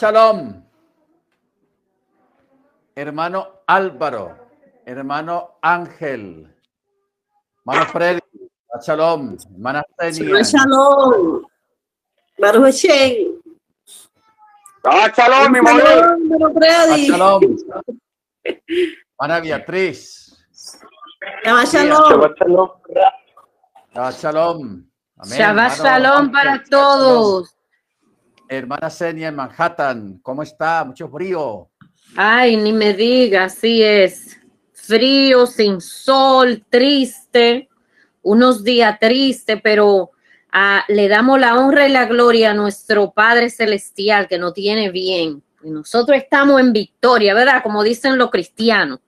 Shalom. Hermano Álvaro, hermano Ángel, hermano Freddy, Shalom, hermana Tenia. Shalom. Baruch Hashem. Shabbat shalom, mi hermano Freddy. Shalom. Hermana Beatriz, Shabbat Shalom. Shabbat shalom. Shabbat Shalom. Para todos. Hermana Senia en Manhattan, ¿cómo está? Mucho frío. Ay, ni me diga, así es. Frío, sin sol, triste, unos días tristes, pero ah, le damos la honra y la gloria a nuestro Padre Celestial que nos tiene bien. Y nosotros estamos en victoria, ¿verdad? Como dicen los cristianos.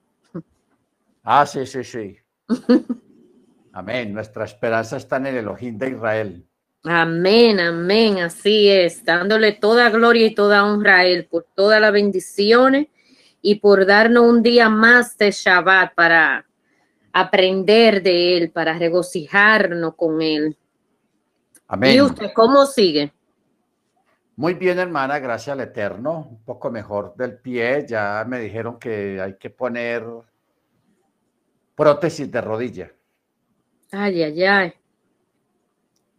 Ah, sí, sí, sí. Amén. Nuestra esperanza está en el Elohim de Israel. Amén, amén, así es, dándole toda gloria y toda honra a Él por todas las bendiciones y por darnos un día más de Shabbat para aprender de Él, para regocijarnos con Él. Amén. ¿Y usted cómo sigue? Muy bien, hermana, gracias al Eterno. Un poco mejor del pie. Ya me dijeron que hay que poner prótesis de rodilla. Ay, ay, ay.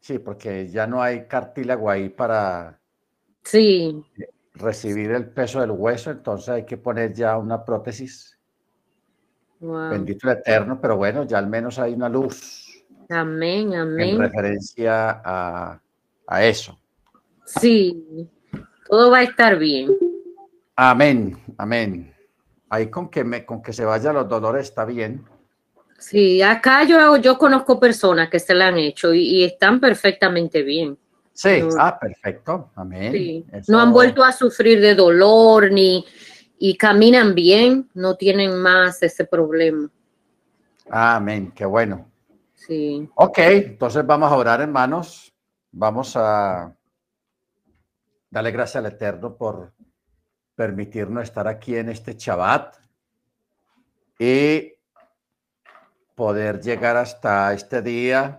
Sí, porque ya no hay cartílago ahí para Sí, recibir el peso del hueso, entonces hay que poner ya una prótesis. wow. Bendito el Eterno, pero bueno, ya al menos hay una luz Amén, en amén. referencia a, a eso. Sí, todo va a estar bien. Amén, amén. Ahí con que, me, con que se vayan los dolores está bien. Sí, acá yo, yo conozco personas que se la han hecho y, y están perfectamente bien. Sí, No. ah, perfecto. Amén. Sí, Eso- No han vuelto a sufrir de dolor ni y caminan bien, no tienen más ese problema. Amén, qué bueno. Sí. Ok, entonces vamos a orar, hermanos. Vamos a darle gracias al Eterno por permitirnos estar aquí en este Shabbat y poder llegar hasta este día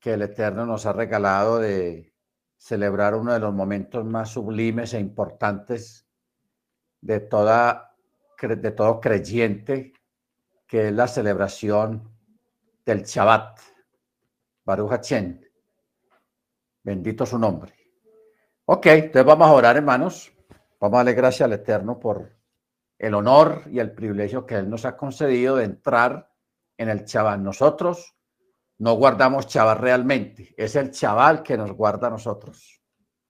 que el Eterno nos ha regalado de celebrar uno de los momentos más sublimes e importantes de, toda, de todo creyente, que es la celebración del Shabbat. Baruch Hashem. Bendito su nombre. Ok, entonces vamos a orar, hermanos. Vamos a darle gracias al Eterno por el honor y el privilegio que Él nos ha concedido de entrar en el Shabbat. Nosotros no guardamos Shabbat realmente. Es el Shabbat que nos guarda a nosotros.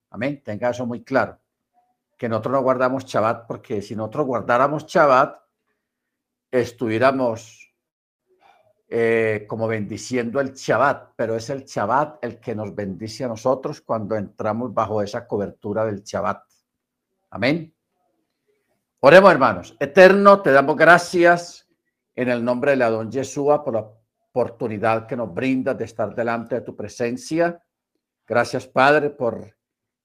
Amén. Tenga eso muy claro. Que nosotros no guardamos Shabbat porque si nosotros guardáramos Shabbat, estuviéramos eh, como bendiciendo el Shabbat, pero es el Shabbat el que nos bendice a nosotros cuando entramos bajo esa cobertura del Shabbat. Amén. Oremos, hermanos. Eterno, te damos gracias en el nombre de la don Yeshua por la oportunidad que nos brindas de estar delante de tu presencia. Gracias, Padre, por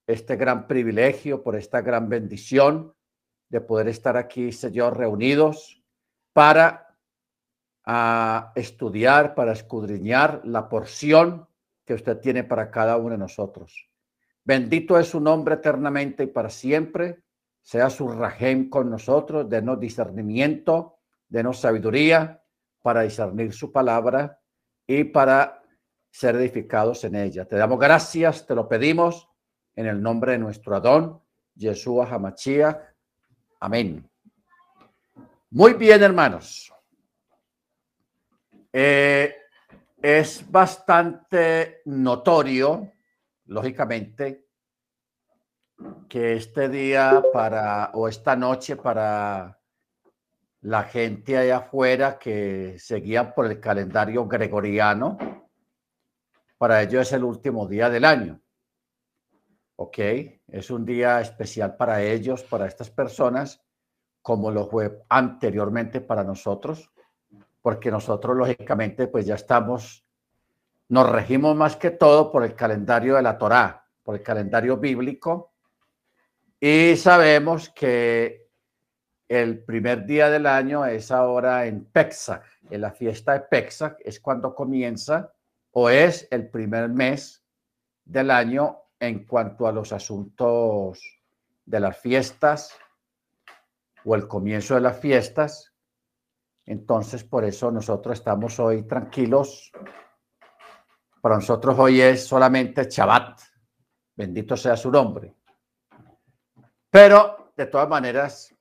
este gran privilegio, por esta gran bendición de poder estar aquí, Señor, reunidos para a estudiar, para escudriñar la porción que usted tiene para cada uno de nosotros. Bendito es su nombre eternamente y para siempre. Sea su rajem con nosotros, denos discernimiento, denos sabiduría para discernir su palabra y para ser edificados en ella. Te damos gracias, te lo pedimos en el nombre de nuestro Adón, Yeshua Hamashiach. Amén. Muy bien, hermanos. Eh, es bastante notorio, lógicamente, que este día para, o esta noche para la gente allá afuera que seguía por el calendario gregoriano, para ellos es el último día del año. ¿Ok? Es un día especial para ellos, para estas personas, como lo fue anteriormente para nosotros porque nosotros lógicamente pues ya estamos, nos regimos más que todo por el calendario de la Torá, por el calendario bíblico, y sabemos que el primer día del año es ahora en Pesach, en la fiesta de Pesach es cuando comienza o es el primer mes del año en cuanto a los asuntos de las fiestas o el comienzo de las fiestas. Entonces, por eso nosotros estamos hoy tranquilos. Para nosotros hoy es solamente Shabbat. Bendito sea su nombre. Pero, de todas maneras,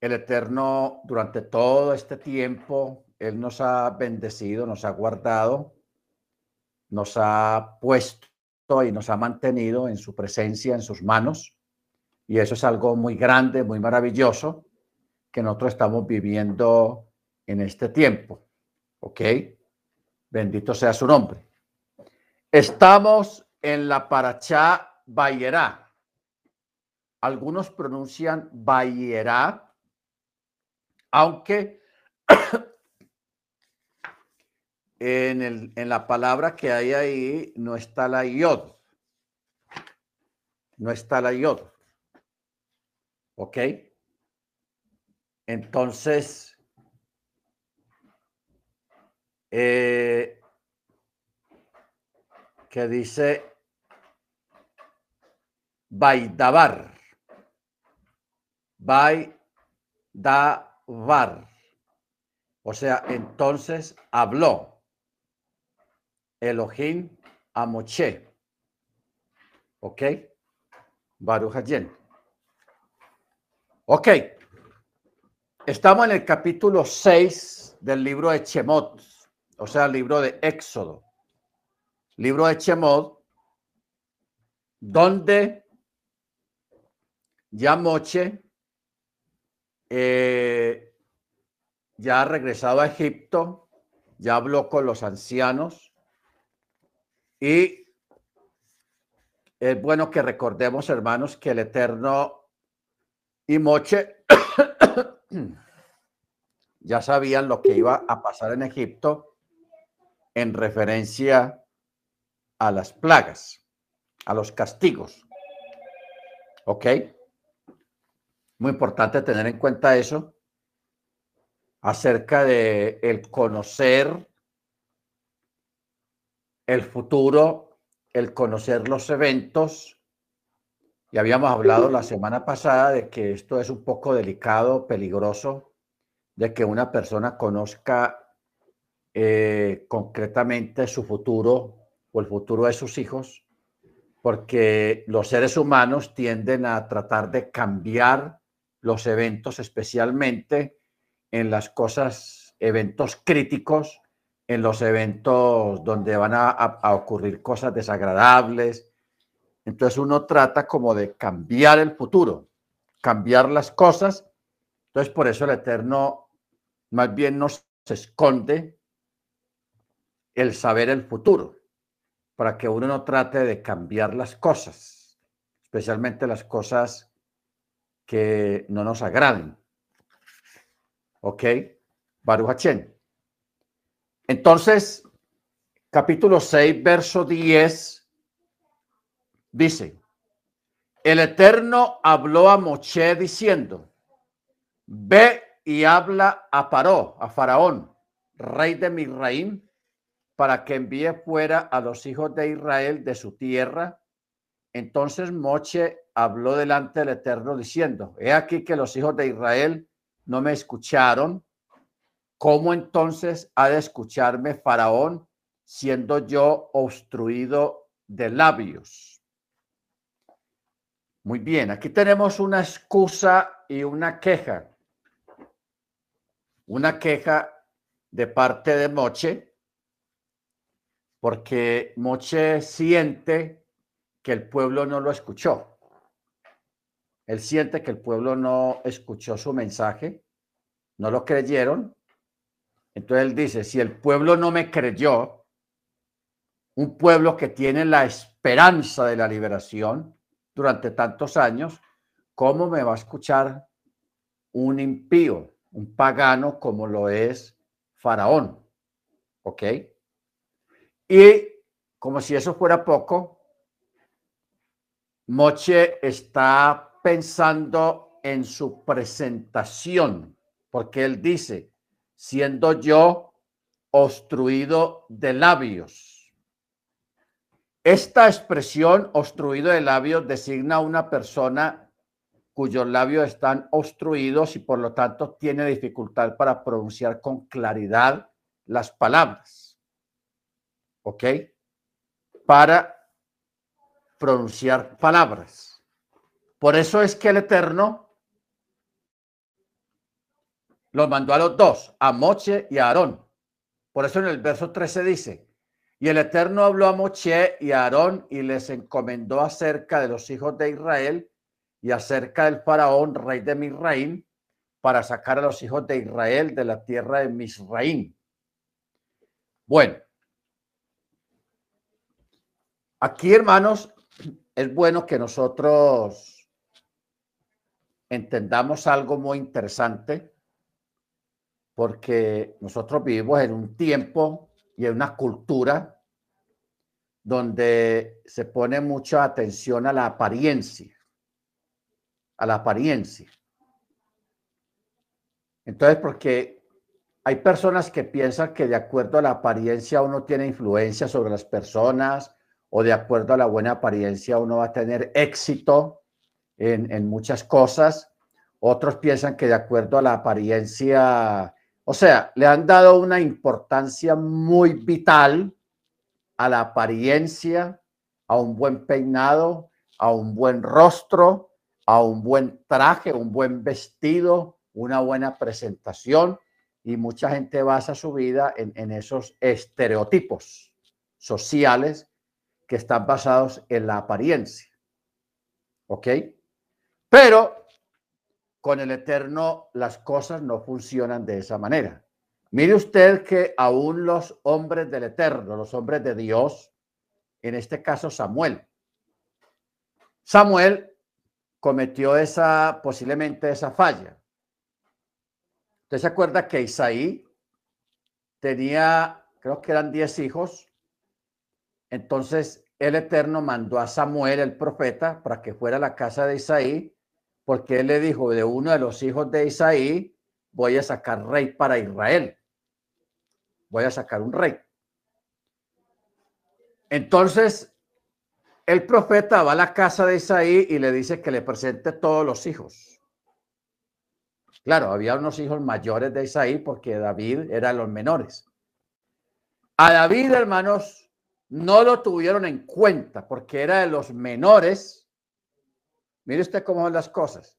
el Eterno, durante todo este tiempo, Él nos ha bendecido, nos ha guardado, nos ha puesto y nos ha mantenido en su presencia, en sus manos. Y eso es algo muy grande, muy maravilloso que nosotros estamos viviendo en este tiempo. ¿Ok? Bendito sea su nombre. Estamos en la Parachá Bayerá. Algunos pronuncian Bayerá, aunque en, el, en la palabra que hay ahí no está la yod. No está la yod. ¿Ok? Entonces, eh, que dice Baidabar. Baidabar. O sea, entonces habló Elohim a Moche. ¿Ok? Baruch Hayen. Ok. Estamos en el capítulo 6 del libro de Chemot, o sea, el libro de Éxodo. Libro de Chemot, donde ya Moche eh, ya ha regresado a Egipto, ya habló con los ancianos y es bueno que recordemos, hermanos, que el Eterno y Moche ya sabían lo que iba a pasar en Egipto en referencia a las plagas, a los castigos. ¿Ok? Muy importante tener en cuenta eso acerca de el conocer el futuro, el conocer los eventos. Y habíamos hablado la semana pasada de que esto es un poco delicado, peligroso, de que una persona conozca eh, concretamente su futuro o el futuro de sus hijos, porque los seres humanos tienden a tratar de cambiar los eventos, especialmente en las cosas, eventos críticos, en los eventos donde van a, a, ocurrir cosas desagradables. Entonces uno trata como de cambiar el futuro, cambiar las cosas. Entonces por eso el Eterno más bien nos esconde el saber el futuro, para que uno no trate de cambiar las cosas, especialmente las cosas que no nos agraden. ¿Ok? Baruch Entonces, capítulo 6, verso 10, dice, el Eterno habló a Moche diciendo, ve y habla a Paró, a Faraón, rey de Misraim, para que envíe fuera a los hijos de Israel de su tierra. Entonces Moche habló delante del Eterno diciendo, he aquí que los hijos de Israel no me escucharon. ¿Cómo entonces ha de escucharme Faraón siendo yo obstruido de labios? Muy bien, aquí tenemos una excusa y una queja. Una queja de parte de Moche, porque Moche siente que el pueblo no lo escuchó. Él siente que el pueblo no escuchó su mensaje, no lo creyeron. Entonces él dice, si el pueblo no me creyó, un pueblo que tiene la esperanza de la liberación durante tantos años, ¿cómo me va a escuchar un impío, un pagano como lo es Faraón? ¿Ok? Y como si eso fuera poco, Moche está pensando en su presentación, porque él dice, siendo yo obstruido de labios. Esta expresión obstruido de labios designa a una persona cuyos labios están obstruidos y por lo tanto tiene dificultad para pronunciar con claridad las palabras. ¿Ok? Para pronunciar palabras. Por eso es que el Eterno los mandó a los dos, a Moche y a Aarón. Por eso en el verso 13 dice, y el Eterno habló a Moche y a Aarón y les encomendó acerca de los hijos de Israel y acerca del faraón, rey de Misraim, para sacar a los hijos de Israel de la tierra de Misraim. Bueno, aquí hermanos, es bueno que nosotros entendamos algo muy interesante porque nosotros vivimos en un tiempo y en una cultura donde se pone mucha atención a la apariencia, a la apariencia. Entonces, porque hay personas que piensan que de acuerdo a la apariencia uno tiene influencia sobre las personas o de acuerdo a la buena apariencia uno va a tener éxito en, en muchas cosas. Otros piensan que de acuerdo a la apariencia o sea, le han dado una importancia muy vital a la apariencia, a un buen peinado, a un buen rostro, a un buen traje, un buen vestido, una buena presentación. Y mucha gente basa su vida en, en esos estereotipos sociales que están basados en la apariencia. ¿Ok? Pero con el Eterno las cosas no funcionan de esa manera. Mire usted que aún los hombres del Eterno, los hombres de Dios, en este caso Samuel, Samuel cometió esa, posiblemente esa falla. Usted se acuerda que Isaí tenía, creo que eran 10 hijos. Entonces el Eterno mandó a Samuel, el profeta, para que fuera a la casa de Isaí porque él le dijo, de uno de los hijos de Isaí, voy a sacar rey para Israel. Voy a sacar un rey. Entonces, el profeta va a la casa de Isaí y le dice que le presente todos los hijos. Claro, había unos hijos mayores de Isaí porque David era los menores. A David, hermanos, no lo tuvieron en cuenta porque era de los menores Mire usted cómo son las cosas.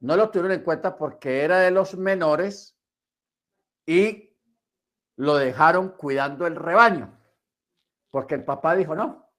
No lo tuvieron en cuenta porque era de los menores y lo dejaron cuidando el rebaño. Porque el papá dijo, no,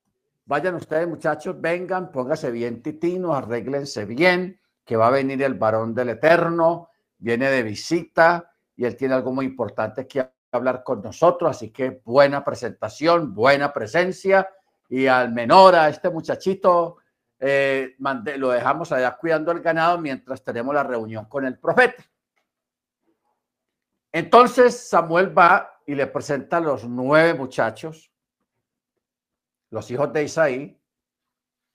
vayan ustedes muchachos, vengan, póngase bien titino, arréglense bien, que va a venir el varón del Eterno, viene de visita y él tiene algo muy importante que hablar con nosotros, así que buena presentación, buena presencia y al menor, a este muchachito, eh, lo dejamos allá cuidando el ganado mientras tenemos la reunión con el profeta. Entonces Samuel va y le presenta a los nueve muchachos, los hijos de Isaí,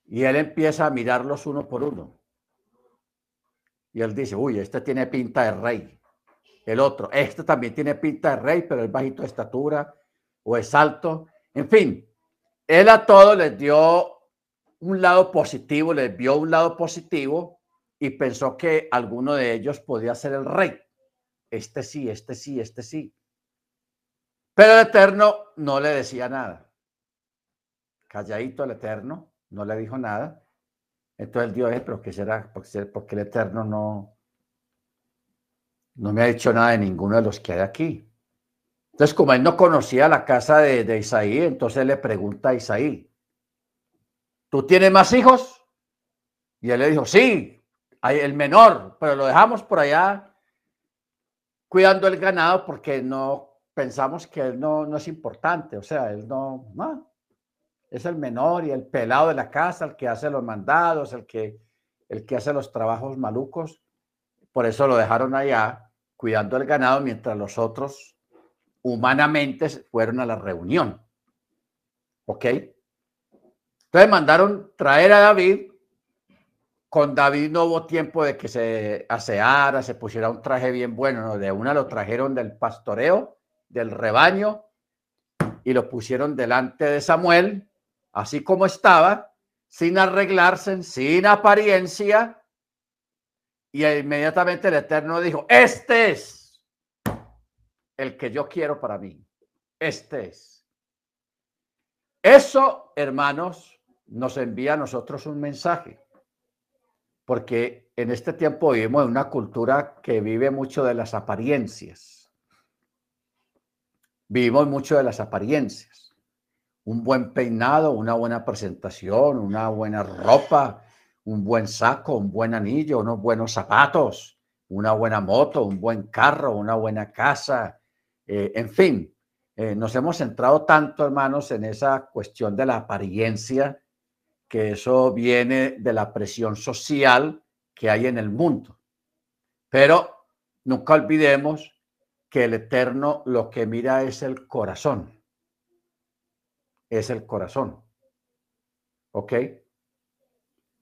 y él empieza a mirarlos uno por uno. Y él dice, uy, este tiene pinta de rey. El otro, este también tiene pinta de rey, pero es bajito de estatura o es alto. En fin, él a todos les dio un lado positivo, les vio un lado positivo y pensó que alguno de ellos podía ser el rey. Este sí, este sí, este sí. Pero el Eterno no le decía nada. Calladito el Eterno, no le dijo nada. Entonces el Dios, eh, pero ¿qué será? Porque el Eterno no, no me ha dicho nada de ninguno de los que hay aquí. Entonces, como él no conocía la casa de, Isaí, entonces le pregunta a Isaí, ¿tú tienes más hijos? Y él le dijo, sí, hay el menor, pero lo dejamos por allá cuidando el ganado porque no pensamos que él no, no es importante, o sea, él no, no, es el menor y el pelado de la casa, el que hace los mandados, el que, el que hace los trabajos malucos. Por eso lo dejaron allá cuidando el ganado mientras los otros humanamente fueron a la reunión. ¿Ok? Entonces mandaron traer a David. Con David no hubo tiempo de que se aseara, se pusiera un traje bien bueno. De una lo trajeron del pastoreo, del rebaño, y lo pusieron delante de Samuel así como estaba, sin arreglarse, sin apariencia. Y inmediatamente el Eterno dijo, este es el que yo quiero para mí. Este es. Eso, hermanos, nos envía a nosotros un mensaje. Porque en este tiempo vivimos en una cultura que vive mucho de las apariencias. Vivimos mucho de las apariencias. Un buen peinado, una buena presentación, una buena ropa, un buen saco, un buen anillo, unos buenos zapatos, una buena moto, un buen carro, una buena casa, eh, en fin, eh, nos hemos centrado tanto, hermanos, en esa cuestión de la apariencia, que eso viene de la presión social que hay en el mundo. Pero nunca olvidemos que el Eterno lo que mira es el corazón. Es el corazón. ¿Ok?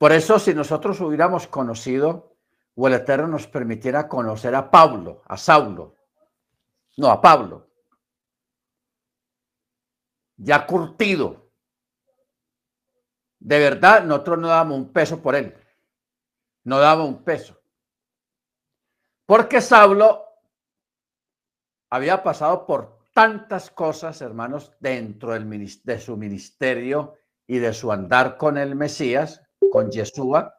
Por eso si nosotros hubiéramos conocido o el Eterno nos permitiera conocer a Pablo, a Saulo, no, a Pablo, ya curtido, de verdad nosotros no damos un peso por él, no damos un peso. Porque Saulo había pasado por tantas cosas, hermanos, dentro del, de su ministerio y de su andar con el Mesías, con Yeshua,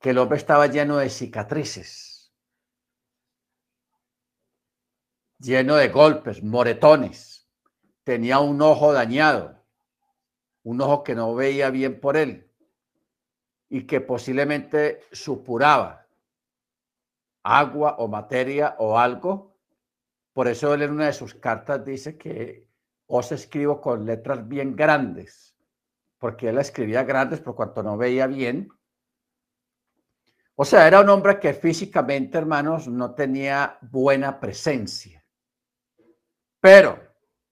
que el hombre estaba lleno de cicatrices, lleno de golpes, moretones, tenía un ojo dañado, un ojo que no veía bien por él y que posiblemente supuraba agua o materia o algo. Por eso él en una de sus cartas dice que os escribo con letras bien grandes, porque él escribía grandes por cuanto no veía bien. O sea, era un hombre que físicamente, hermanos, no tenía buena presencia. Pero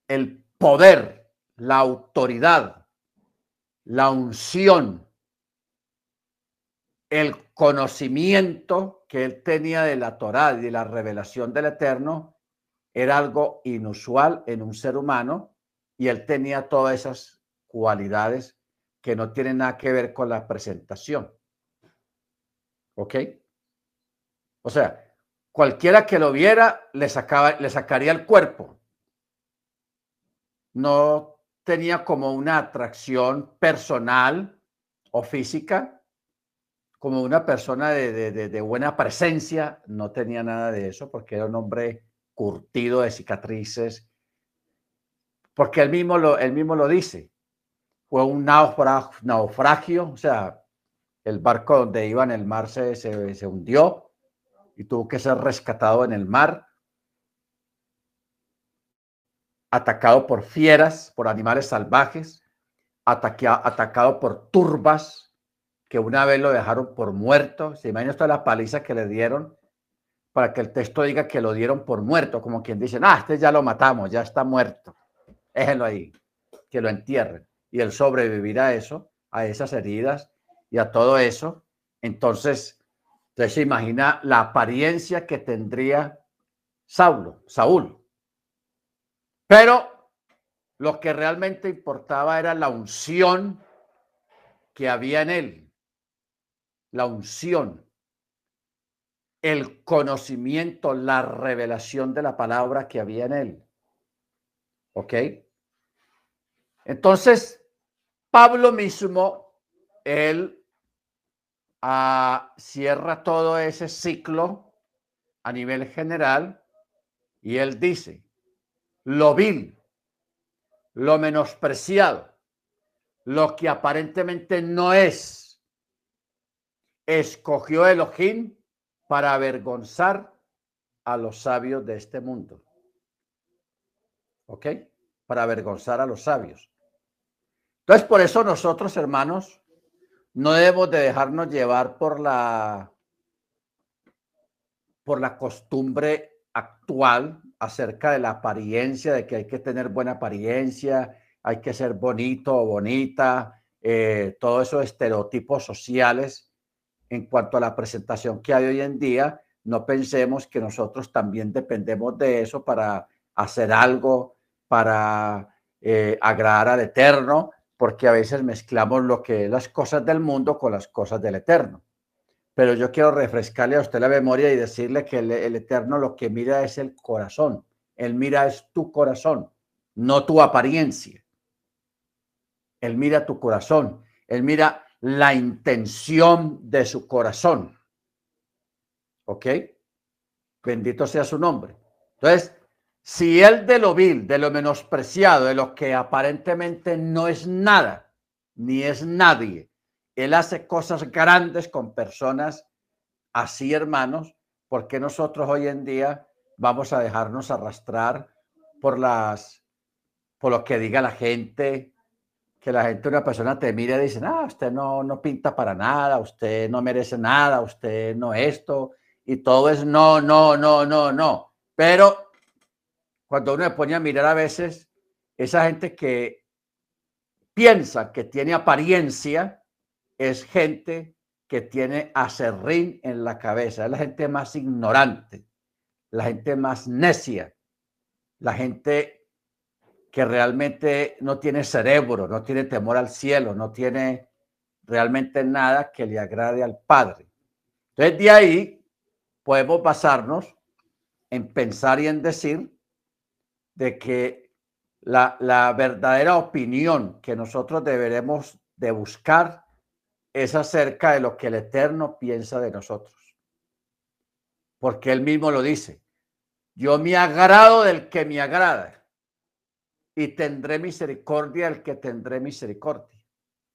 el poder, la autoridad, la unción, el conocimiento que él tenía de la Torá y de la revelación del Eterno era algo inusual en un ser humano y él tenía todas esas cualidades que no tienen nada que ver con la presentación. ¿Ok? O sea, cualquiera que lo viera le, sacaba, le sacaría el cuerpo. No tenía como una atracción personal o física, como una persona de, de buena presencia, no tenía nada de eso porque era un hombre curtido de cicatrices, porque él mismo lo, él mismo lo dice. Fue un naufragio, o sea, el barco donde iba en el mar se, se, se hundió y tuvo que ser rescatado en el mar, atacado por fieras, por animales salvajes, atacado por turbas que una vez lo dejaron por muerto. Se imagina toda la paliza que le dieron para que el texto diga que lo dieron por muerto, como quien dice, ah, este ya lo matamos, ya está muerto. Déjenlo ahí, que lo entierren. Y él sobrevivirá a eso, a esas heridas y a todo eso. Entonces, usted se imagina la apariencia que tendría Saulo, Saúl. Pero lo que realmente importaba era la unción que había en él. La unción el conocimiento, la revelación de la palabra que había en él. ¿Ok? Entonces, Pablo mismo, él ah, cierra todo ese ciclo a nivel general y él dice, lo vil, lo menospreciado, lo que aparentemente no es, escogió Elohim para avergonzar a los sabios de este mundo. ¿Ok? Para avergonzar a los sabios. Entonces, por eso nosotros, hermanos, no debemos de dejarnos llevar por la por la costumbre actual acerca de la apariencia, de que hay que tener buena apariencia, hay que ser bonito o bonita, eh, todos esos estereotipos sociales. En cuanto a la presentación que hay hoy en día, no pensemos que nosotros también dependemos de eso para hacer algo, para eh, agradar al Eterno, porque a veces mezclamos lo que es las cosas del mundo con las cosas del eterno. Pero yo quiero refrescarle a usted la memoria y decirle que el, eterno lo que mira es el corazón. Él mira es tu corazón, no tu apariencia. Él mira tu corazón. Él mira la intención de su corazón. ¿Ok? Bendito sea su nombre. Entonces, si él de lo vil, de lo menospreciado, de lo que aparentemente no es nada, ni es nadie, él hace cosas grandes con personas así, hermanos, porque nosotros hoy en día vamos a dejarnos arrastrar por las, por lo que diga la gente, que la gente, una persona te mira y dice, ah, usted no, no pinta para nada, usted no merece nada, usted no esto, y todo es no, no, no, no, no. Pero cuando uno se pone a mirar a veces, esa gente que piensa que tiene apariencia es gente que tiene acerrín en la cabeza, es la gente más ignorante, la gente más necia, la gente que realmente no tiene cerebro, no tiene temor al cielo, no tiene realmente nada que le agrade al Padre. Entonces de ahí podemos basarnos en pensar y en decir de que la, la verdadera opinión que nosotros deberemos de buscar es acerca de lo que el Eterno piensa de nosotros. Porque él mismo lo dice. Yo me agrado del que me agrada y tendré misericordia del que tendré misericordia.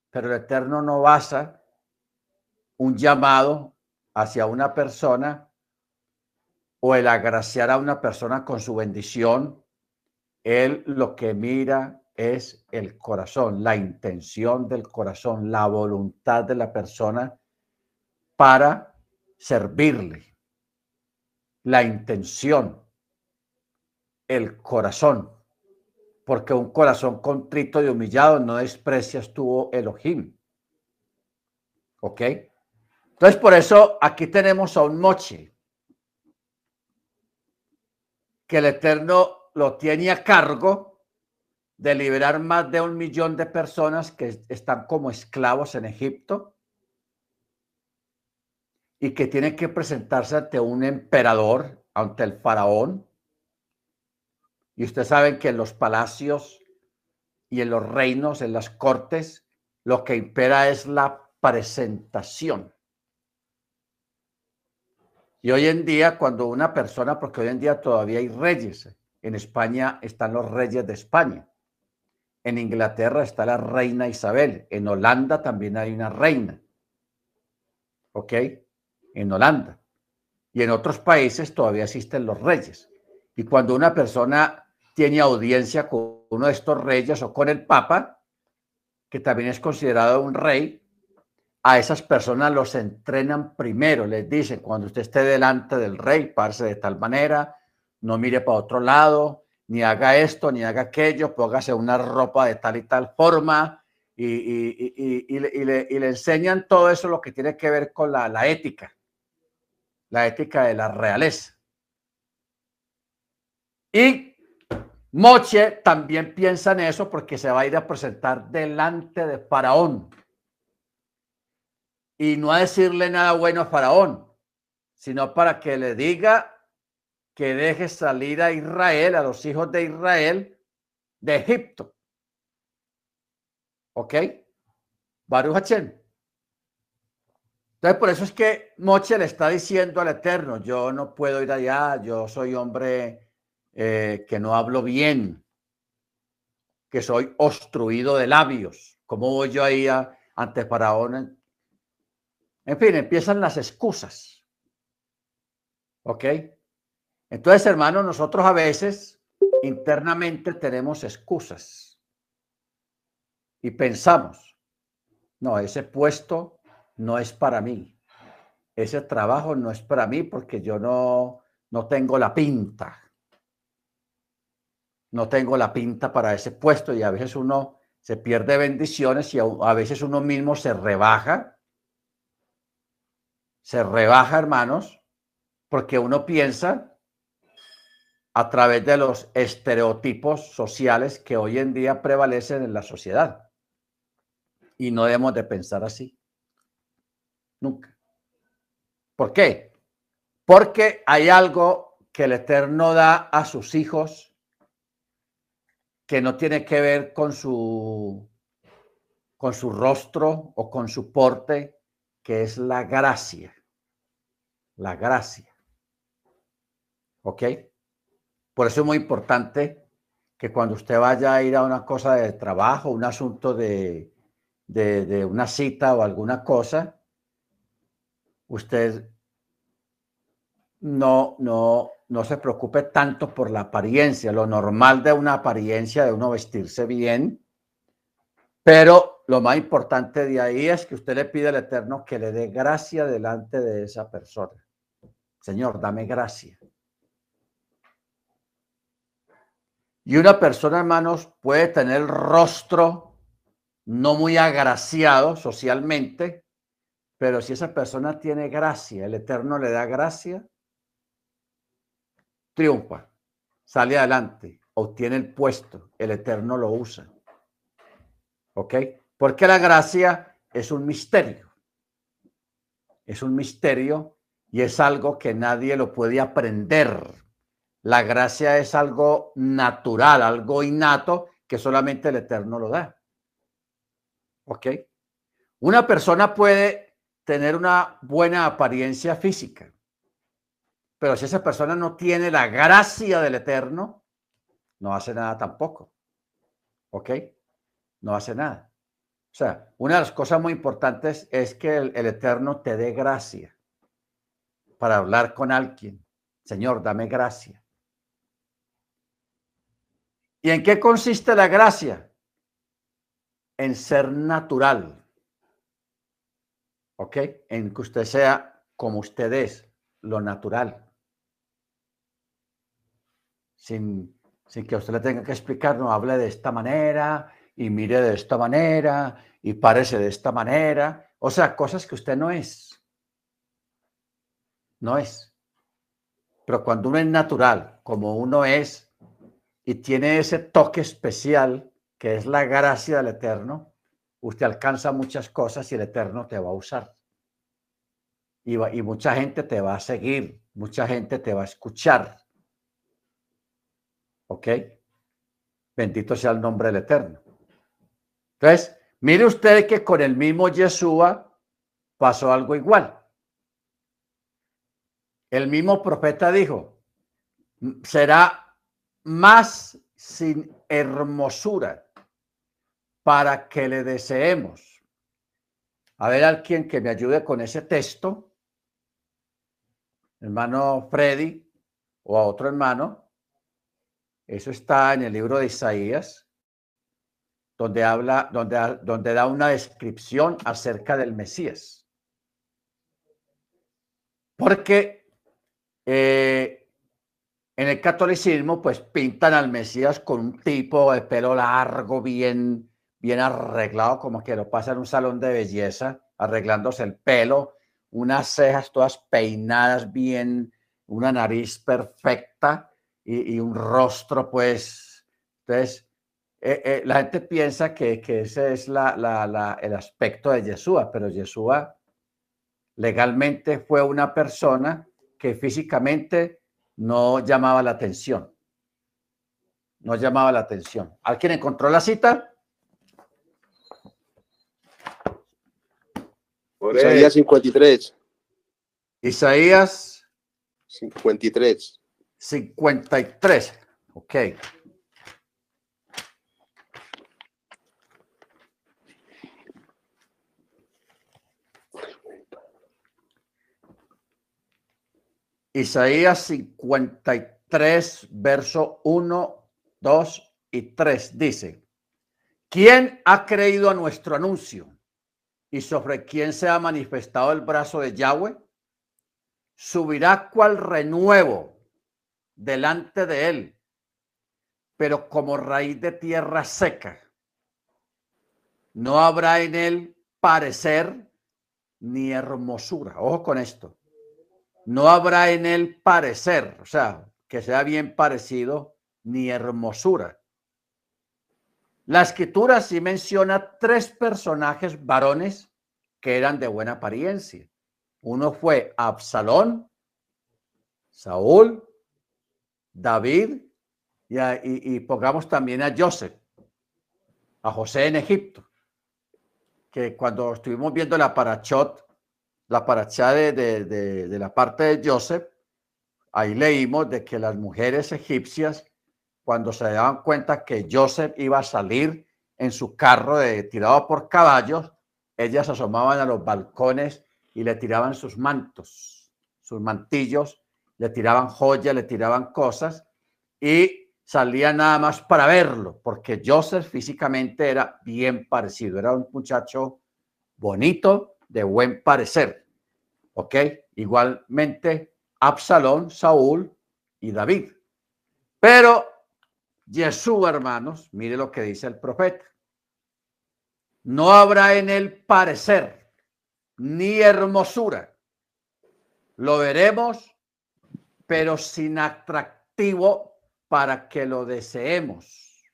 Pero el Eterno no basa un llamado hacia una persona o el agraciar a una persona con su bendición. Él lo que mira es el corazón, la intención del corazón, la voluntad de la persona para servirle. La intención, el corazón, porque un corazón contrito y humillado no desprecias tu Elohim. ¿Ok? Entonces, por eso aquí tenemos a un moche que el Eterno lo tiene a cargo de liberar más de un millón de personas que están como esclavos en Egipto y que tienen que presentarse ante un emperador, ante el faraón. Y ustedes saben que en los palacios y en los reinos, en las cortes, lo que impera es la presentación. Y hoy en día, cuando una persona, porque hoy en día todavía hay reyes, en España están los reyes de España. En Inglaterra está la reina Isabel. En Holanda también hay una reina. ¿Ok? En Holanda. Y en otros países todavía existen los reyes. Y cuando una persona tiene audiencia con uno de estos reyes o con el papa, que también es considerado un rey, a esas personas los entrenan primero. Les dicen, cuando usted esté delante del rey, parse de tal manera, no mire para otro lado, ni haga esto, ni haga aquello, póngase una ropa de tal y tal forma, y, le, enseñan todo eso lo que tiene que ver con la, la ética, la ética de la realeza. Y Moche también piensa en eso porque se va a ir a presentar delante de Faraón. Y no a decirle nada bueno a Faraón, sino para que le diga que deje salir a Israel, a los hijos de Israel, de Egipto. ¿Ok? Baruch Hashem. Entonces, por eso es que Moche le está diciendo al Eterno, yo no puedo ir allá, yo soy hombre eh, que no hablo bien, que soy obstruido de labios. ¿Cómo voy yo ahí ante Faraón? En fin, empiezan las excusas. ¿Ok? Entonces, hermanos, nosotros a veces internamente tenemos excusas y pensamos, no, ese puesto no es para mí, ese trabajo no es para mí porque yo no, no tengo la pinta, no tengo la pinta para ese puesto y a veces uno se pierde bendiciones y a veces uno mismo se rebaja, se rebaja, hermanos, porque uno piensa a través de los estereotipos sociales que hoy en día prevalecen en la sociedad. Y no debemos de pensar así. Nunca. ¿Por qué? Porque hay algo que el Eterno da a sus hijos que no tiene que ver con su, con su rostro o con su porte, que es la gracia. La gracia. ¿Ok? Por eso es muy importante que cuando usted vaya a ir a una cosa de trabajo, un asunto de, de, una cita o alguna cosa, usted no, no, no se preocupe tanto por la apariencia, lo normal de una apariencia, de uno vestirse bien, pero lo más importante de ahí es que usted le pide al Eterno que le dé gracia delante de esa persona. Señor, dame gracia. Y una persona, hermanos, puede tener rostro no muy agraciado socialmente, pero si esa persona tiene gracia, el Eterno le da gracia, triunfa, sale adelante, obtiene el puesto, el Eterno lo usa. ¿Ok? Porque la gracia es un misterio. Es un misterio y es algo que nadie lo puede aprender. La gracia es algo natural, algo innato que solamente el Eterno lo da. ¿Ok? Una persona puede tener una buena apariencia física, pero si esa persona no tiene la gracia del Eterno, no hace nada tampoco. ¿Ok? No hace nada. O sea, una de las cosas muy importantes es que el, el Eterno te dé gracia para hablar con alguien. Señor, dame gracia. ¿Y en qué consiste la gracia? En ser natural. ¿Ok? En que usted sea como usted es, lo natural. Sin, sin que usted le tenga que explicar, no hable de esta manera y mire de esta manera y parece de esta manera. O sea, cosas que usted no es. No es. Pero cuando uno es natural, como uno es, y tiene ese toque especial que es la gracia del Eterno, usted alcanza muchas cosas y el Eterno te va a usar. Y, va- y mucha gente te va a seguir, mucha gente te va a escuchar. ¿Ok? Bendito sea el nombre del Eterno. Entonces, mire usted que con el mismo Yeshua pasó algo igual. El mismo profeta dijo, será más sin hermosura para que le deseemos. A ver, alguien que me ayude con ese texto, hermano Freddy o a otro hermano. Eso está en el libro de Isaías, donde habla, donde, donde da una descripción acerca del Mesías. Porque eh, en el catolicismo, pues pintan al Mesías con un tipo de pelo largo, bien, bien arreglado, como que lo pasa en un salón de belleza, arreglándose el pelo, unas cejas todas peinadas bien, una nariz perfecta y, un rostro, pues. Entonces, eh, eh, la gente piensa que, ese es el aspecto de Yeshua, pero Yeshua legalmente fue una persona que físicamente no llamaba la atención. No llamaba la atención. ¿Alguien encontró la cita? Por Isaías 53. Isaías 53. 53. Ok. Isaías 53, verso 1, 2 y 3 dice, ¿quién ha creído a nuestro anuncio y sobre quién se ha manifestado el brazo de Yahweh? Subirá cual renuevo delante de él, pero como raíz de tierra seca. No habrá en él parecer ni hermosura. Ojo con esto. No habrá en él parecer, o sea, que sea bien parecido, ni hermosura. La escritura sí menciona tres personajes varones que eran de buena apariencia. Uno fue Absalón, Saúl, David y, pongamos también a Joseph, a José en Egipto, que cuando estuvimos viendo la parachot, la parachá de, de- de- de la parte de Joseph, ahí leímos de que las mujeres egipcias, cuando se daban cuenta que Joseph iba a salir en su carro tirado por caballos, ellas asomaban a los balcones y le tiraban sus mantos, sus mantillos, le tiraban joyas, le tiraban cosas y salía nada más para verlo, porque Joseph físicamente era bien parecido, era un muchacho bonito, de buen parecer. ¿Ok? Igualmente Absalón, Saúl y David. Pero Jesús, hermanos, mire lo que dice el profeta. No habrá en él parecer ni hermosura. Lo veremos, pero sin atractivo para que lo deseemos.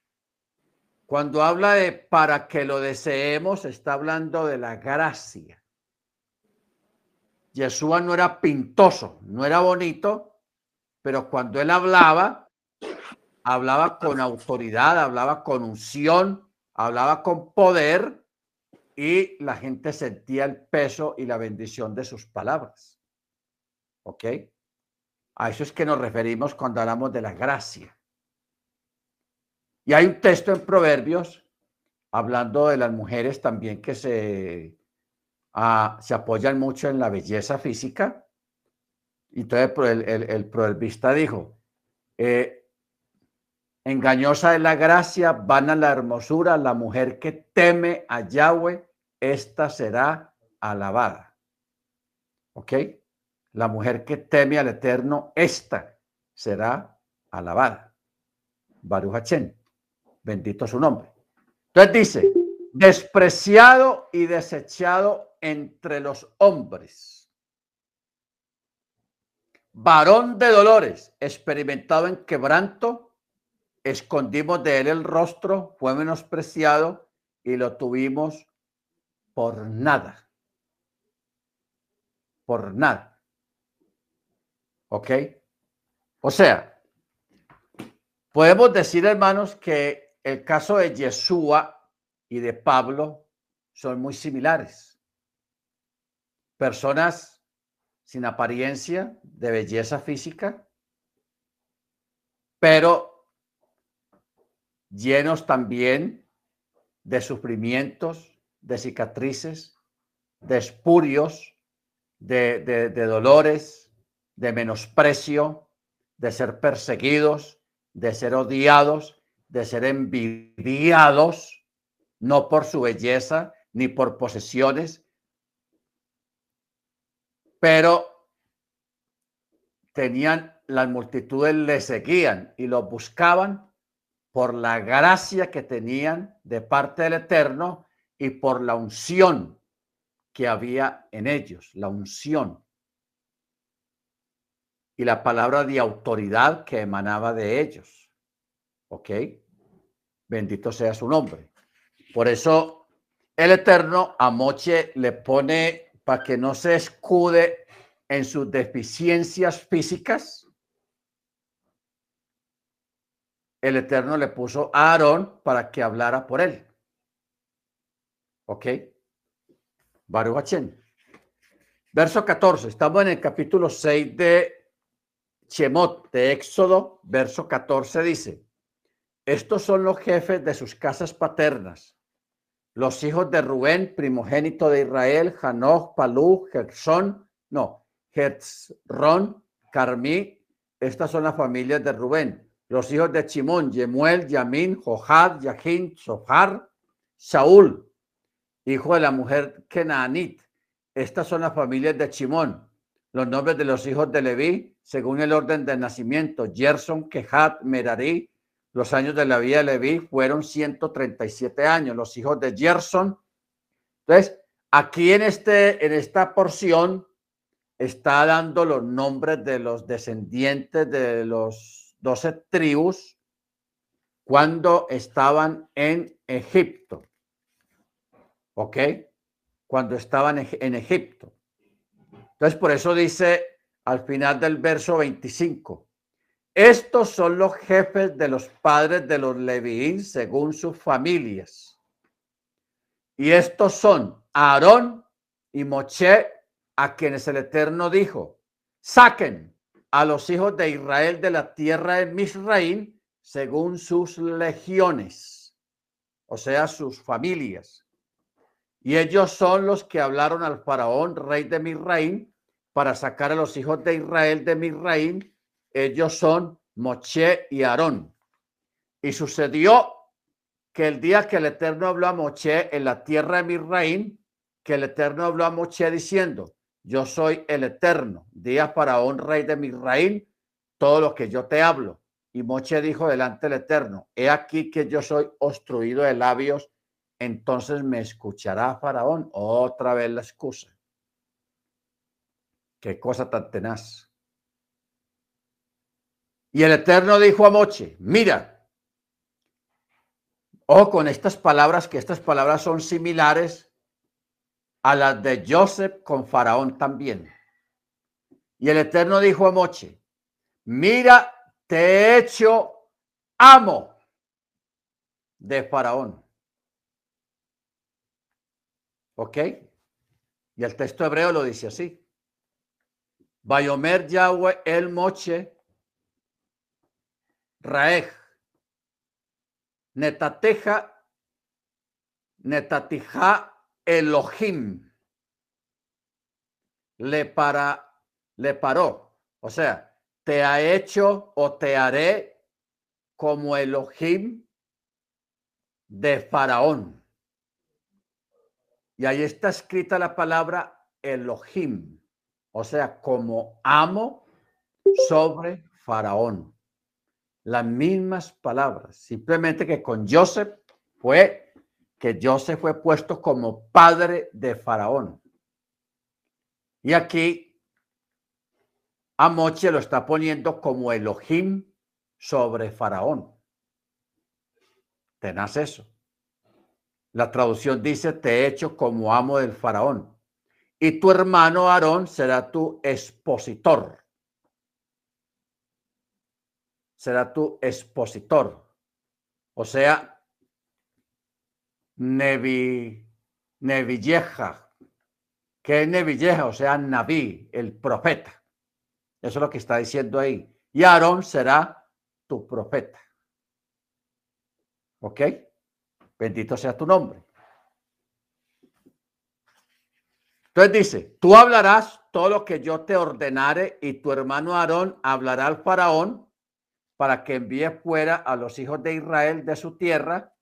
Cuando habla de para que lo deseemos, está hablando de la gracia. Yeshua no era pintoso, no era bonito, pero cuando él hablaba, hablaba con autoridad, hablaba con unción, hablaba con poder y la gente sentía el peso y la bendición de sus palabras. ¿Ok? A eso es que nos referimos cuando hablamos de la gracia. Y hay un texto en Proverbios hablando de las mujeres también que se, se apoyan mucho en la belleza física. Y entonces el, el, proverbista dijo, eh, engañosa es la gracia, vana la hermosura, la mujer que teme a Yahweh, esta será alabada. ¿Ok? La mujer que teme al Eterno, esta será alabada. Baruch Hachem. Bendito su nombre. Entonces dice, despreciado y desechado entre los hombres. Varón de dolores, experimentado en quebranto, escondimos de él el rostro, fue menospreciado y lo tuvimos por nada. Por nada. ¿Ok? O sea, podemos decir, hermanos, que el caso de Yeshua y de Pablo son muy similares. Personas sin apariencia de belleza física, pero llenos también de sufrimientos, de cicatrices, de espurios, de, de, de dolores, de menosprecio, de ser perseguidos, de ser odiados, de ser envidiados, no por su belleza ni por posesiones, pero tenían, las multitudes le seguían y los buscaban por la gracia que tenían de parte del Eterno y por la unción que había en ellos, la unción y la palabra de autoridad que emanaba de ellos. ¿Ok? Bendito sea su nombre. Por eso el Eterno a Moche le pone para que no se escude en sus deficiencias físicas. El Eterno le puso a Aarón para que hablara por él. ¿Ok? Baruch. Verso 14. Estamos en el capítulo 6 de Chemot, de Éxodo. Verso 14 dice, estos son los jefes de sus casas paternas. Los hijos de Rubén, primogénito de Israel, Hanoch, Palú, Gersón, no, Hetzron, Carmí. Estas son las familias de Rubén. Los hijos de Chimón, Yemuel, Yamin, Johad, Yahin, Sohar, Saúl, hijo de la mujer Kenaanit. Estas son las familias de Chimón. Los nombres de los hijos de Leví, según el orden de nacimiento, Gerson, Kehat, Merari. Los años de la vida de Leví fueron 137 años. Los hijos de Gerson. Entonces, aquí en, este, en esta porción está dando los nombres de los descendientes de los doce tribus cuando estaban en Egipto. ¿Ok? Cuando estaban en Egipto. Entonces, por eso dice al final del verso 25, estos son los jefes de los padres de los Leviín según sus familias. Y estos son Aarón y Moche, a quienes el Eterno dijo, saquen a los hijos de Israel de la tierra de Misraín según sus legiones, o sea, sus familias. Y ellos son los que hablaron al faraón, rey de Misraín, para sacar a los hijos de Israel de Misraín. Ellos son Moche y Aarón. Y sucedió que el día que el Eterno habló a Moche en la tierra de Misraín, que el Eterno habló a Moche diciendo, yo soy el Eterno, día faraón, rey de Misraín, todo lo que yo te hablo. Y Moche dijo delante del Eterno, he aquí que yo soy obstruido de labios entonces me escuchará Faraón. Otra vez la excusa. Qué cosa tan tenaz. Y el Eterno dijo a Moche, mira, o con estas palabras, que estas palabras son similares a las de Joseph con Faraón también. Y el Eterno dijo a Moche, mira, te he hecho amo de Faraón ¿Ok? Y el texto hebreo lo dice así. Bayomer Yahweh el Moche Raej Netateja Netatija Elohim le para le paró. O sea, te ha hecho o te haré como Elohim de Faraón. Y ahí está escrita la palabra Elohim, o sea, como amo sobre Faraón. Las mismas palabras, simplemente que con Joseph fue que Joseph fue puesto como padre de Faraón. Y aquí Amoche lo está poniendo como Elohim sobre Faraón. Tenás eso. La traducción dice, te he hecho como amo del faraón. Y tu hermano Aarón será tu expositor. Será tu expositor. O sea, Nevi, Nevilleja. que es Nevilleja? O sea, Naví, el profeta. Eso es lo que está diciendo ahí. Y Aarón será tu profeta. ¿Ok? Bendito sea tu nombre. Entonces dice, tú hablarás todo lo que yo te ordenare y tu hermano Aarón hablará al faraón para que envíe fuera a los hijos de Israel de su tierra,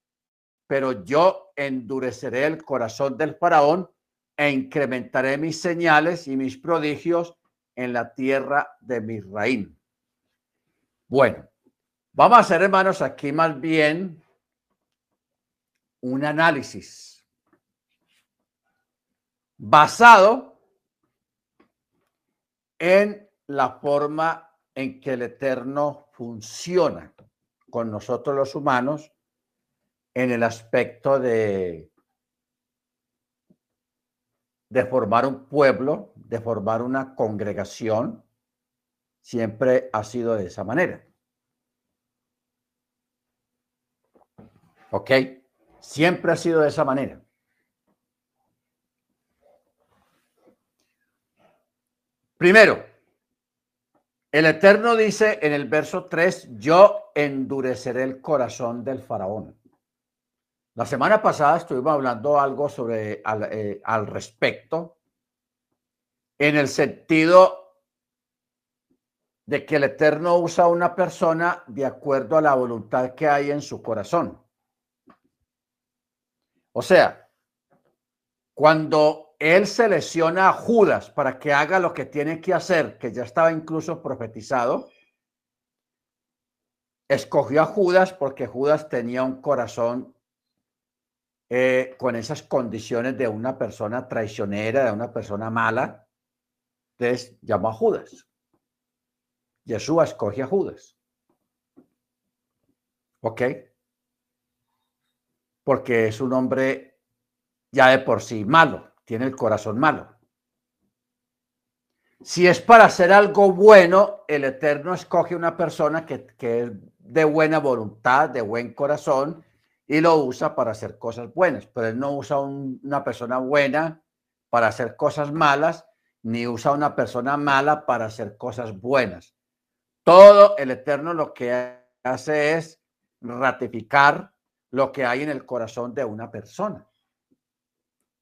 pero yo endureceré el corazón del faraón e incrementaré mis señales y mis prodigios en la tierra de Misraín. Bueno, vamos a hacer, hermanos, aquí más bien un análisis basado en la forma en que el Eterno funciona con nosotros los humanos en el aspecto de, de formar un pueblo, de formar una congregación, siempre ha sido de esa manera. ¿Ok? Siempre ha sido de esa manera. Primero, el Eterno dice en el verso 3, yo endureceré el corazón del faraón. La semana pasada estuvimos hablando algo sobre al, eh, al respecto, en el sentido de que el Eterno usa a una persona de acuerdo a la voluntad que hay en su corazón. O sea, cuando él selecciona a Judas para que haga lo que tiene que hacer, que ya estaba incluso profetizado, escogió a Judas porque Judas tenía un corazón eh, con esas condiciones de una persona traicionera, de una persona mala. Entonces llamó a Judas. Jesús escoge a Judas. ¿Ok? porque es un hombre ya de por sí malo, tiene el corazón malo. Si es para hacer algo bueno, el Eterno escoge una persona que, que es de buena voluntad, de buen corazón, y lo usa para hacer cosas buenas. Pero él no usa un- una persona buena para hacer cosas malas, ni usa una persona mala para hacer cosas buenas. Todo el Eterno lo que hace es ratificar lo que hay en el corazón de una persona.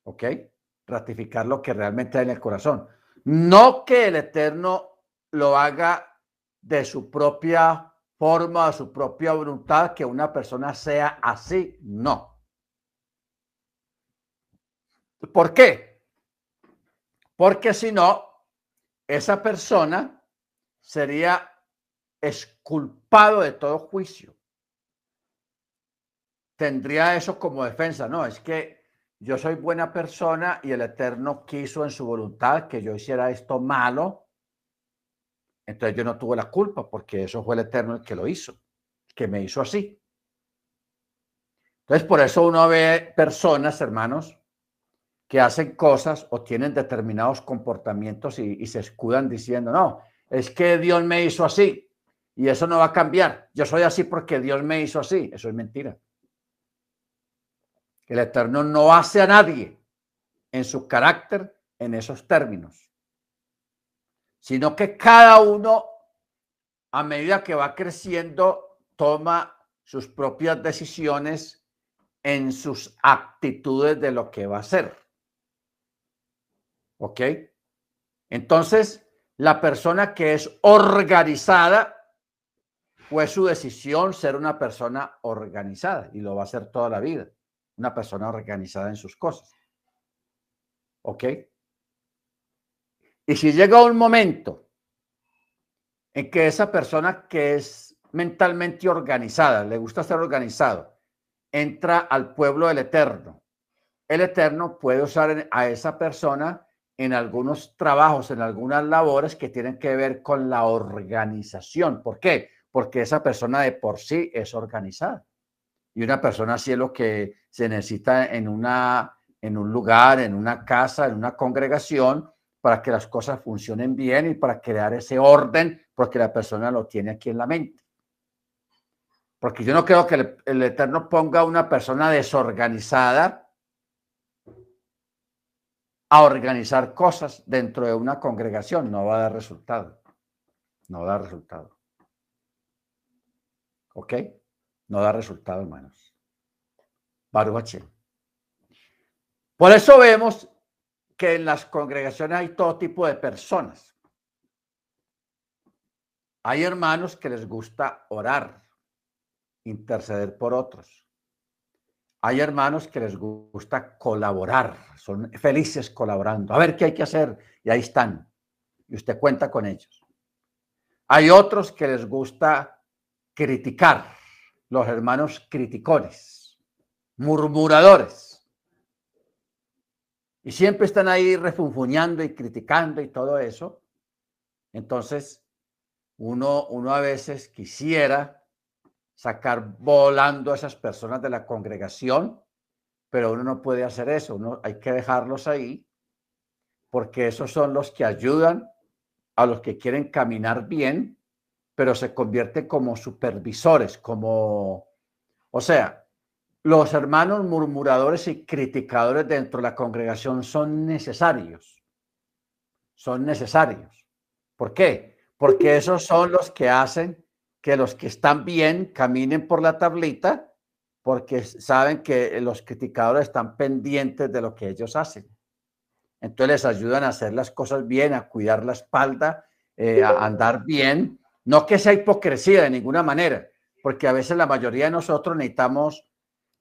¿Ok? Ratificar lo que realmente hay en el corazón. No que el Eterno lo haga de su propia forma, de su propia voluntad, que una persona sea así. No. ¿Por qué? Porque si no, esa persona sería exculpado de todo juicio. Tendría eso como defensa. No, es que yo soy buena persona y el Eterno quiso en su voluntad que yo hiciera esto malo. Entonces yo no tuve la culpa porque eso fue el Eterno el que lo hizo, que me hizo así. Entonces por eso uno ve personas, hermanos, que hacen cosas o tienen determinados comportamientos y, y se escudan diciendo, no, es que Dios me hizo así y eso no va a cambiar. Yo soy así porque Dios me hizo así. Eso es mentira. El Eterno no hace a nadie en su carácter en esos términos, sino que cada uno, a medida que va creciendo, toma sus propias decisiones en sus actitudes de lo que va a hacer. ¿Ok? Entonces, la persona que es organizada, fue su decisión ser una persona organizada y lo va a hacer toda la vida una persona organizada en sus cosas. ¿Ok? Y si llega un momento en que esa persona que es mentalmente organizada, le gusta ser organizado, entra al pueblo del Eterno, el Eterno puede usar a esa persona en algunos trabajos, en algunas labores que tienen que ver con la organización. ¿Por qué? Porque esa persona de por sí es organizada. Y una persona así es lo que se necesita en, una, en un lugar, en una casa, en una congregación, para que las cosas funcionen bien y para crear ese orden, porque la persona lo tiene aquí en la mente. Porque yo no creo que el, Eterno ponga una persona desorganizada a organizar cosas dentro de una congregación. No va a dar resultado. No va a dar resultado. ¿Ok? No da resultado, hermanos. Baruch. Por eso vemos que en las congregaciones hay todo tipo de personas. Hay hermanos que les gusta orar, interceder por otros. Hay hermanos que les gusta colaborar, son felices colaborando. A ver qué hay que hacer y ahí están. Y usted cuenta con ellos. Hay otros que les gusta criticar, los hermanos criticones, murmuradores. Y siempre están ahí refunfuñando y criticando y todo eso. Entonces, uno, uno a veces quisiera sacar volando a esas personas de la congregación, pero uno no puede hacer eso, uno hay que dejarlos ahí, porque esos son los que ayudan a los que quieren caminar bien, pero se convierten como supervisores, como, o sea, los hermanos murmuradores y criticadores dentro de la congregación son necesarios, son necesarios. ¿Por qué? Porque esos son los que hacen que los que están bien caminen por la tablita porque saben que los criticadores están pendientes de lo que ellos hacen. Entonces les ayudan a hacer las cosas bien, a cuidar la espalda, eh, a andar bien. No que sea hipocresía de ninguna manera, porque a veces la mayoría de nosotros necesitamos,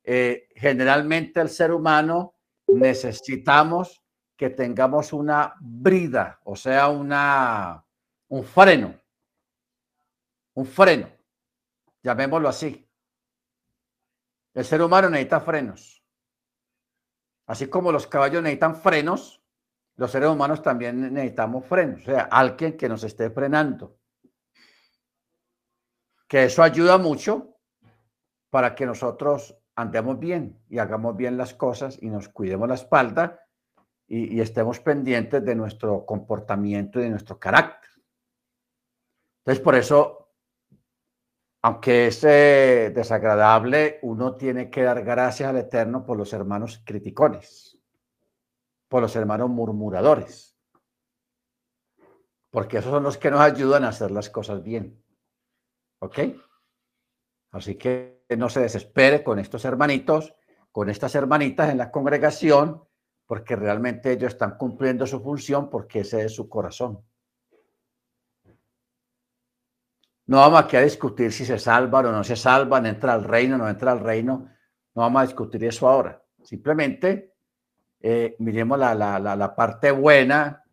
eh, generalmente el ser humano necesitamos que tengamos una brida, o sea, una, un freno un freno, llamémoslo así. El ser humano necesita frenos. Así como los caballos necesitan frenos, los seres humanos también necesitamos frenos, o sea, alguien que nos esté frenando. Que eso ayuda mucho para que nosotros andemos bien y hagamos bien las cosas y nos cuidemos la espalda y, estemos pendientes de nuestro comportamiento y de nuestro carácter. Entonces, por eso, aunque es eh, desagradable, uno tiene que dar gracias al Eterno por los hermanos criticones, por los hermanos murmuradores, porque esos son los que nos ayudan a hacer las cosas bien. ¿Ok? Así que no se desespere con estos hermanitos, con estas hermanitas en la congregación, porque realmente ellos están cumpliendo su función porque ese es su corazón. No vamos aquí a discutir si se salvan o no se salvan, entra al reino, no entra al reino. No vamos a discutir eso ahora. Simplemente eh, miremos la, la, la, la, parte buena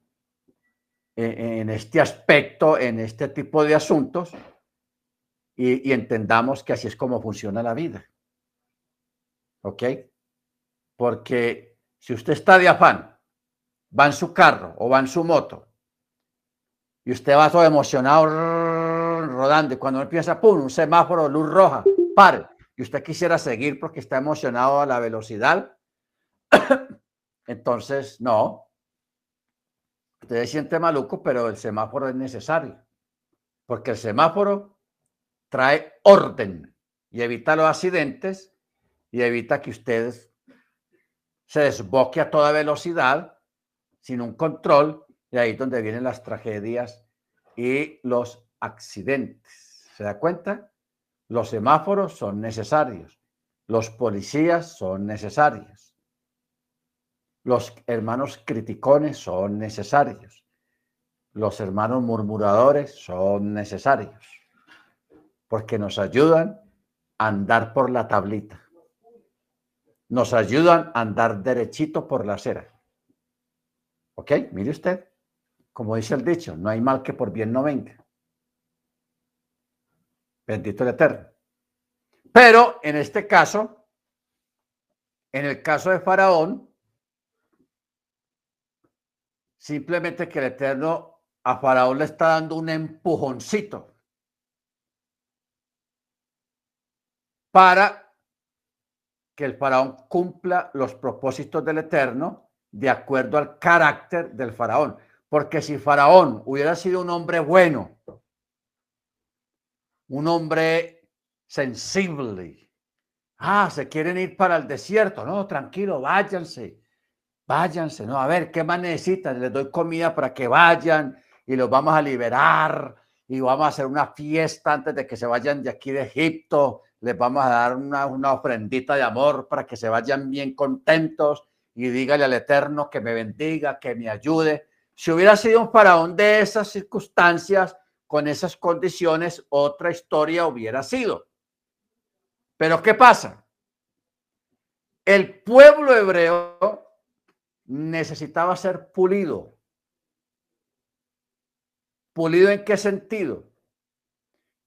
en, en, este aspecto, en este tipo de asuntos, y, entendamos que así es como funciona la vida. ¿Ok? Porque si usted está de afán, va en su carro o va en su moto, y usted va todo emocionado, rodando, y cuando empieza, pum, un semáforo, luz roja, pare, y usted quisiera seguir porque está emocionado a la velocidad, entonces no. Usted se siente maluco, pero el semáforo es necesario, porque el semáforo trae orden y evita los accidentes y evita que usted se desboque a toda velocidad sin un control y ahí es donde vienen las tragedias y los accidentes. ¿Se da cuenta? Los semáforos son necesarios. Los policías son necesarios. Los hermanos criticones son necesarios. Los hermanos murmuradores son necesarios. Porque nos ayudan a andar por la tablita. Nos ayudan a andar derechito por la acera. ¿Ok? Mire usted. Como dice el dicho, no hay mal que por bien no venga. Bendito el Eterno. Pero en este caso, en el caso de Faraón, simplemente que el Eterno a Faraón le está dando un empujoncito para que el Faraón cumpla los propósitos del Eterno de acuerdo al carácter del Faraón. Porque si Faraón hubiera sido un hombre bueno, un hombre sensible. Ah, se quieren ir para el desierto. No, tranquilo, váyanse. Váyanse. No, a ver, ¿qué más necesitan? Les doy comida para que vayan y los vamos a liberar y vamos a hacer una fiesta antes de que se vayan de aquí de Egipto. Les vamos a dar una, una ofrendita de amor para que se vayan bien contentos y dígale al Eterno que me bendiga, que me ayude. Si hubiera sido un faraón de esas circunstancias, con esas condiciones, otra historia hubiera sido. Pero ¿qué pasa? El pueblo hebreo necesitaba ser pulido. ¿Pulido en qué sentido?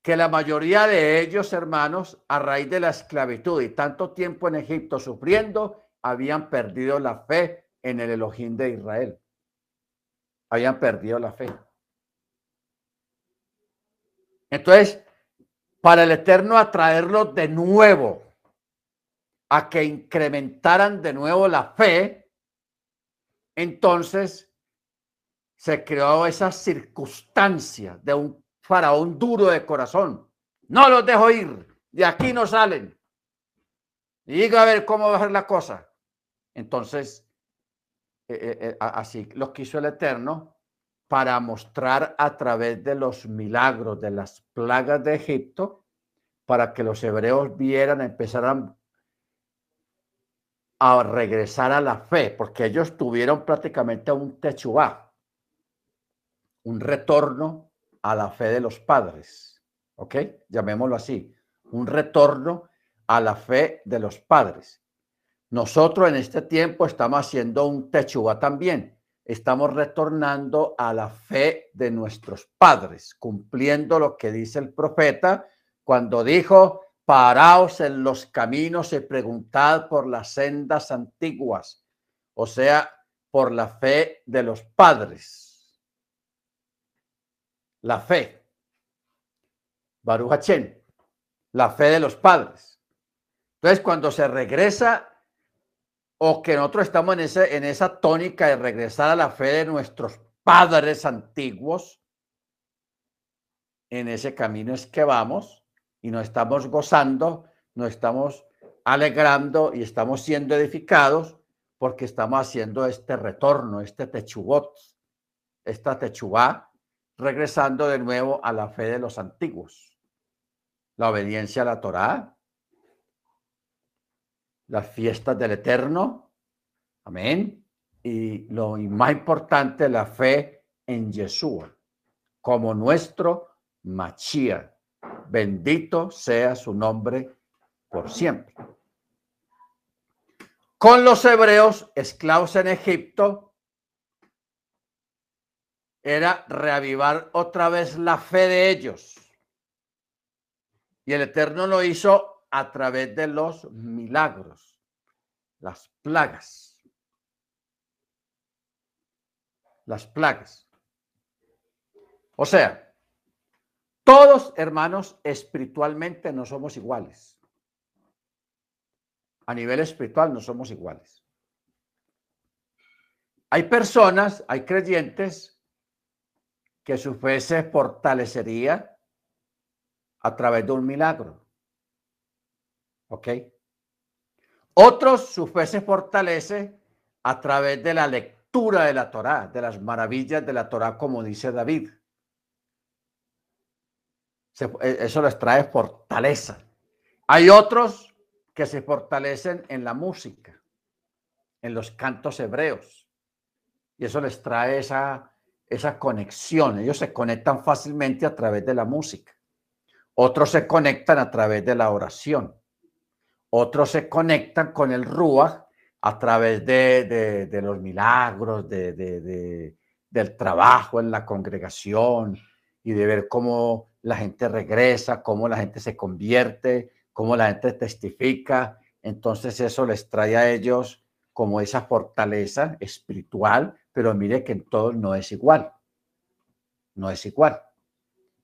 Que la mayoría de ellos, hermanos, a raíz de la esclavitud y tanto tiempo en Egipto sufriendo, habían perdido la fe en el Elohim de Israel. Habían perdido la fe. Entonces, para el Eterno atraerlos de nuevo, a que incrementaran de nuevo la fe, entonces se creó esa circunstancia de un faraón duro de corazón. No los dejo ir, de aquí no salen. Y diga a ver cómo va a ser la cosa. Entonces, eh, eh, eh, así lo quiso el Eterno para mostrar a través de los milagros de las plagas de Egipto, para que los hebreos vieran, empezaran a regresar a la fe, porque ellos tuvieron prácticamente un techubá, un retorno a la fe de los padres, ¿ok? Llamémoslo así, un retorno a la fe de los padres. Nosotros en este tiempo estamos haciendo un techubá también, estamos retornando a la fe de nuestros padres, cumpliendo lo que dice el profeta cuando dijo, paraos en los caminos y preguntad por las sendas antiguas, o sea, por la fe de los padres. La fe. Baruch la fe de los padres. Entonces, cuando se regresa o que nosotros estamos en, ese, en esa tónica de regresar a la fe de nuestros padres antiguos, en ese camino es que vamos y nos estamos gozando, nos estamos alegrando y estamos siendo edificados porque estamos haciendo este retorno, este techubot, esta techubá, regresando de nuevo a la fe de los antiguos, la obediencia a la Torá, las fiestas del Eterno, amén, y lo más importante, la fe en Yeshua, como nuestro Machía. Bendito sea su nombre por siempre. Con los hebreos esclavos en Egipto, era reavivar otra vez la fe de ellos. Y el Eterno lo hizo a través de los milagros, las plagas. Las plagas. O sea, todos, hermanos, espiritualmente no somos iguales. A nivel espiritual no somos iguales. Hay personas, hay creyentes que su fe se fortalecería a través de un milagro. ¿Ok? Otros, su fe se fortalece a través de la lectura de la Torá, de las maravillas de la Torá, como dice David. E, eso les trae fortaleza. Hay otros que se fortalecen en la música, en los cantos hebreos. Y eso les trae esa, esa conexión. Ellos se conectan fácilmente a través de la música. Otros se conectan a través de la oración. Otros se conectan con el Ruach a través de, los milagros, de, del trabajo en la congregación y de ver cómo la gente regresa, cómo la gente se convierte, cómo la gente testifica. Entonces eso les trae a ellos como esa fortaleza espiritual, pero mire que en todos no es igual. No es igual.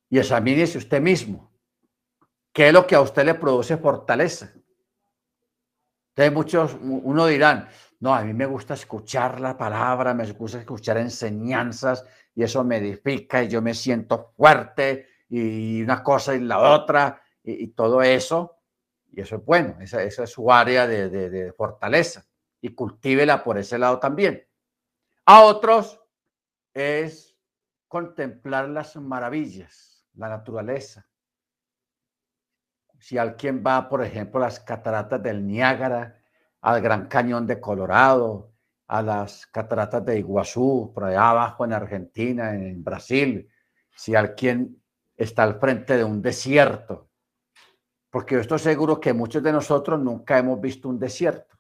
Y examínese usted mismo. ¿Qué es lo que a usted le produce fortaleza? Entonces muchos, uno dirán, no, a mí me gusta escuchar la palabra, me gusta escuchar enseñanzas y eso me edifica y yo me siento fuerte y una cosa y la otra y, todo eso. Y eso es bueno, esa, esa es su área de, de, fortaleza y cultívela por ese lado también. A otros es contemplar las maravillas, la naturaleza. Si alguien va, por ejemplo, a las cataratas del Niágara, al Gran Cañón de Colorado, a las cataratas de Iguazú, por allá abajo en Argentina, en Brasil, si alguien está al frente de un desierto, porque yo estoy seguro que muchos de nosotros nunca hemos visto un desierto.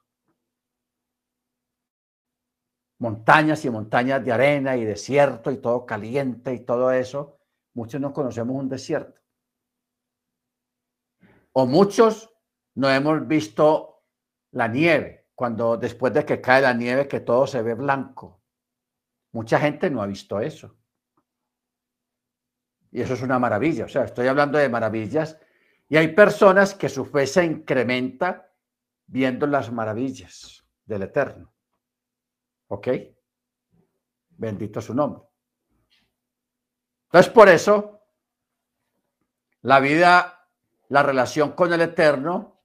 Montañas y montañas de arena y desierto y todo caliente y todo eso. Muchos no conocemos un desierto. O muchos no hemos visto la nieve, cuando después de que cae la nieve que todo se ve blanco. Mucha gente no ha visto eso. Y eso es una maravilla. O sea, estoy hablando de maravillas. Y hay personas que su fe se incrementa viendo las maravillas del Eterno. ¿Ok? Bendito su nombre. Entonces, por eso, la vida, la relación con el Eterno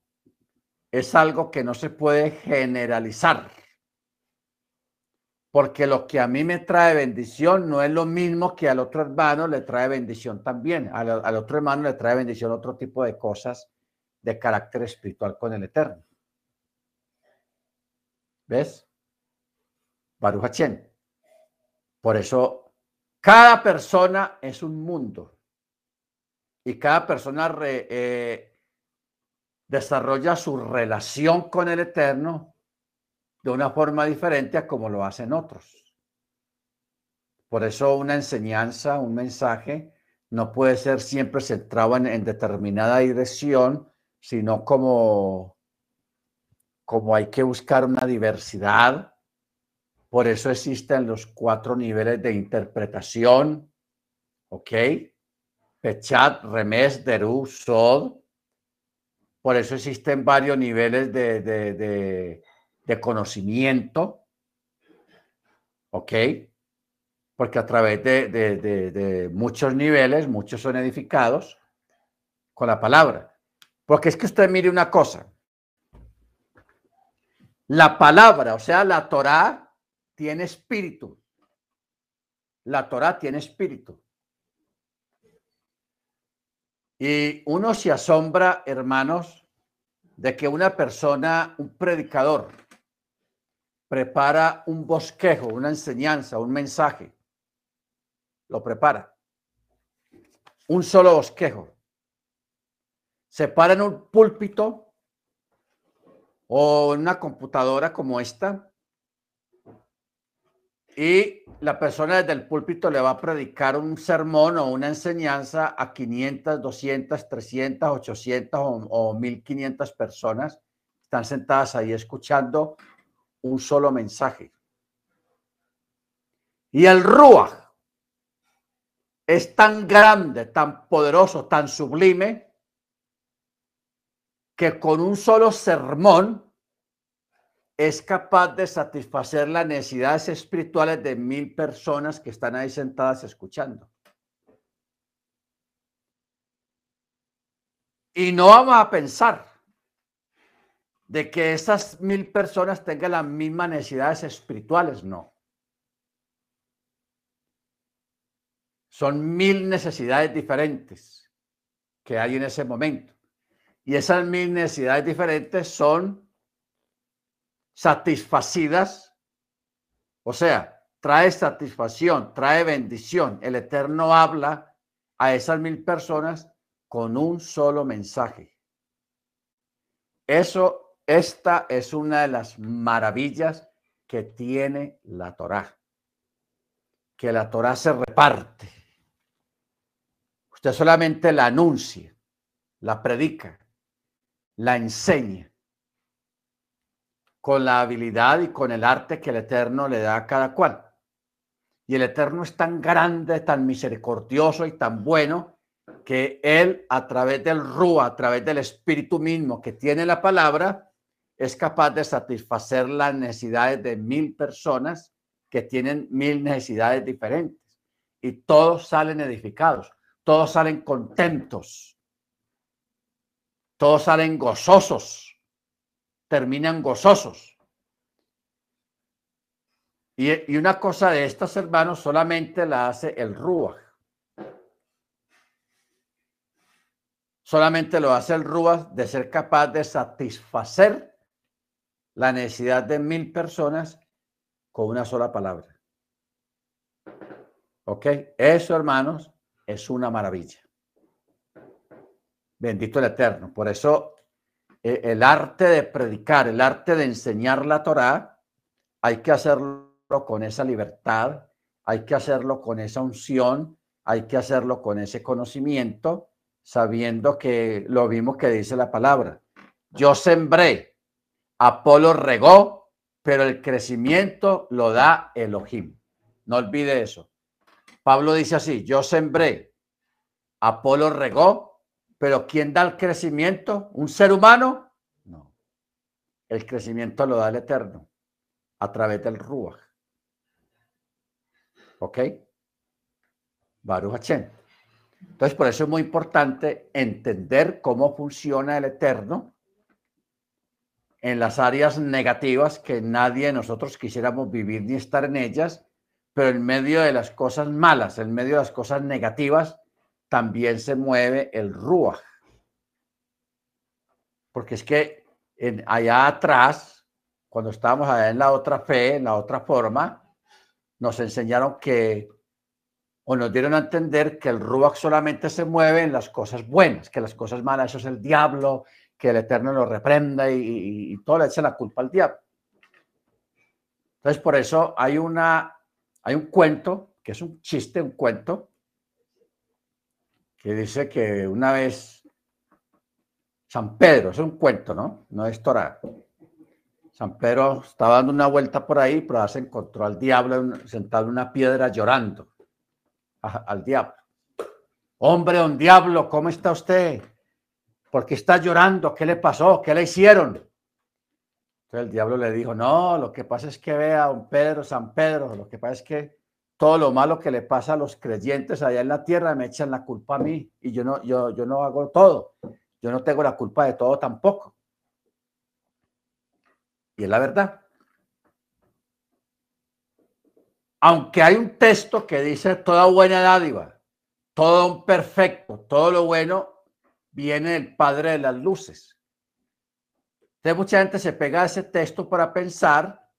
es algo que no se puede generalizar porque lo que a mí me trae bendición no es lo mismo que al otro hermano le trae bendición también. Al, otro hermano le trae bendición otro tipo de cosas de carácter espiritual con el Eterno. ¿Ves? Baruch Por eso, cada persona es un mundo y cada persona eh, desarrolla su relación con el Eterno de una forma diferente a como lo hacen otros. Por eso una enseñanza, un mensaje, no puede ser siempre centrado en, determinada dirección, sino como, como hay que buscar una diversidad. Por eso existen los cuatro niveles de interpretación. ¿Ok? Pechat, Remes, Derú, Sod. Por eso existen varios niveles de, de, de, de conocimiento. ¿Ok? Porque a través de, muchos niveles, muchos son edificados con la palabra. Porque es que usted mire una cosa. La palabra, o sea, la Torá, tiene espíritu. La Torá tiene espíritu. Y uno se asombra, hermanos, de que una persona, un predicador, prepara un bosquejo, una enseñanza, un mensaje. Lo prepara. Un solo bosquejo. Se para en un púlpito o en una computadora como esta y la persona desde el púlpito le va a predicar un sermón o una enseñanza a 500, 200, 300, 800 o, o 1500 personas. Están sentadas ahí escuchando un solo mensaje. Y el Ruach es tan grande, tan poderoso, tan sublime, que con un solo sermón es capaz de satisfacer las necesidades espirituales de mil personas que están ahí sentadas escuchando. Y no vamos a pensar de que esas mil personas tengan las mismas necesidades espirituales, no. Son mil necesidades diferentes que hay en ese momento. Y esas mil necesidades diferentes son satisfacidas, o sea, trae satisfacción, trae bendición. El Eterno habla a esas mil personas con un solo mensaje. Eso, esta es una de las maravillas que tiene la Torá, que la Torá se reparte. Usted solamente la anuncia, la predica, la enseña con la habilidad y con el arte que el Eterno le da a cada cual. Y el Eterno es tan grande, tan misericordioso y tan bueno que Él, a través del Rúa, a través del Espíritu mismo que tiene la palabra, es capaz de satisfacer las necesidades de mil personas que tienen mil necesidades diferentes. Y todos salen edificados, todos salen contentos, todos salen gozosos terminan gozosos. Y, una cosa de estas, hermanos, solamente la hace el Ruach. Solamente lo hace el Ruach de ser capaz de satisfacer la necesidad de mil personas con una sola palabra. ¿Ok? Eso, hermanos, es una maravilla. Bendito el Eterno. Por eso el arte de predicar, el arte de enseñar la Torá, hay que hacerlo con esa libertad, hay que hacerlo con esa unción, hay que hacerlo con ese conocimiento, sabiendo que lo mismo que dice la palabra. Yo sembré, Apolo regó, pero el crecimiento lo da Elohim. No olvide eso. Pablo dice así, yo sembré, Apolo regó, pero ¿quién da el crecimiento? ¿Un ser humano? No. El crecimiento lo da el Eterno a través del Ruach. ¿Ok? Baruch Hashem. Entonces, por eso es muy importante entender cómo funciona el Eterno en las áreas negativas que nadie de nosotros quisiéramos vivir ni estar en ellas, pero en medio de las cosas malas, en medio de las cosas negativas, también se mueve el Ruach. Porque es que en, allá atrás, cuando estábamos allá en la otra fe, en la otra forma, nos enseñaron que, o nos dieron a entender que el Ruach solamente se mueve en las cosas buenas, que las cosas malas, eso es el diablo, que el Eterno lo reprenda y, y todo le echa la culpa al diablo. Entonces, por eso hay un cuento, que es un chiste, un cuento, que dice que una vez San Pedro, es un cuento, ¿no? No es Torah. San Pedro estaba dando una vuelta por ahí, pero se encontró al diablo sentado en una piedra llorando al diablo. Hombre, un diablo, ¿cómo está usted? ¿Por qué está llorando? ¿Qué le pasó? ¿Qué le hicieron? Entonces el diablo le dijo, no, lo que pasa es que vea a don Pedro, San Pedro, lo que pasa es que todo lo malo que le pasa a los creyentes allá en la tierra me echan la culpa a mí y yo no, yo, yo no hago todo. Yo no tengo la culpa de todo tampoco. Y es la verdad. Aunque hay un texto que dice toda buena dádiva, todo un perfecto, todo lo bueno viene del Padre de las Luces. Entonces mucha gente se pega a ese texto para pensar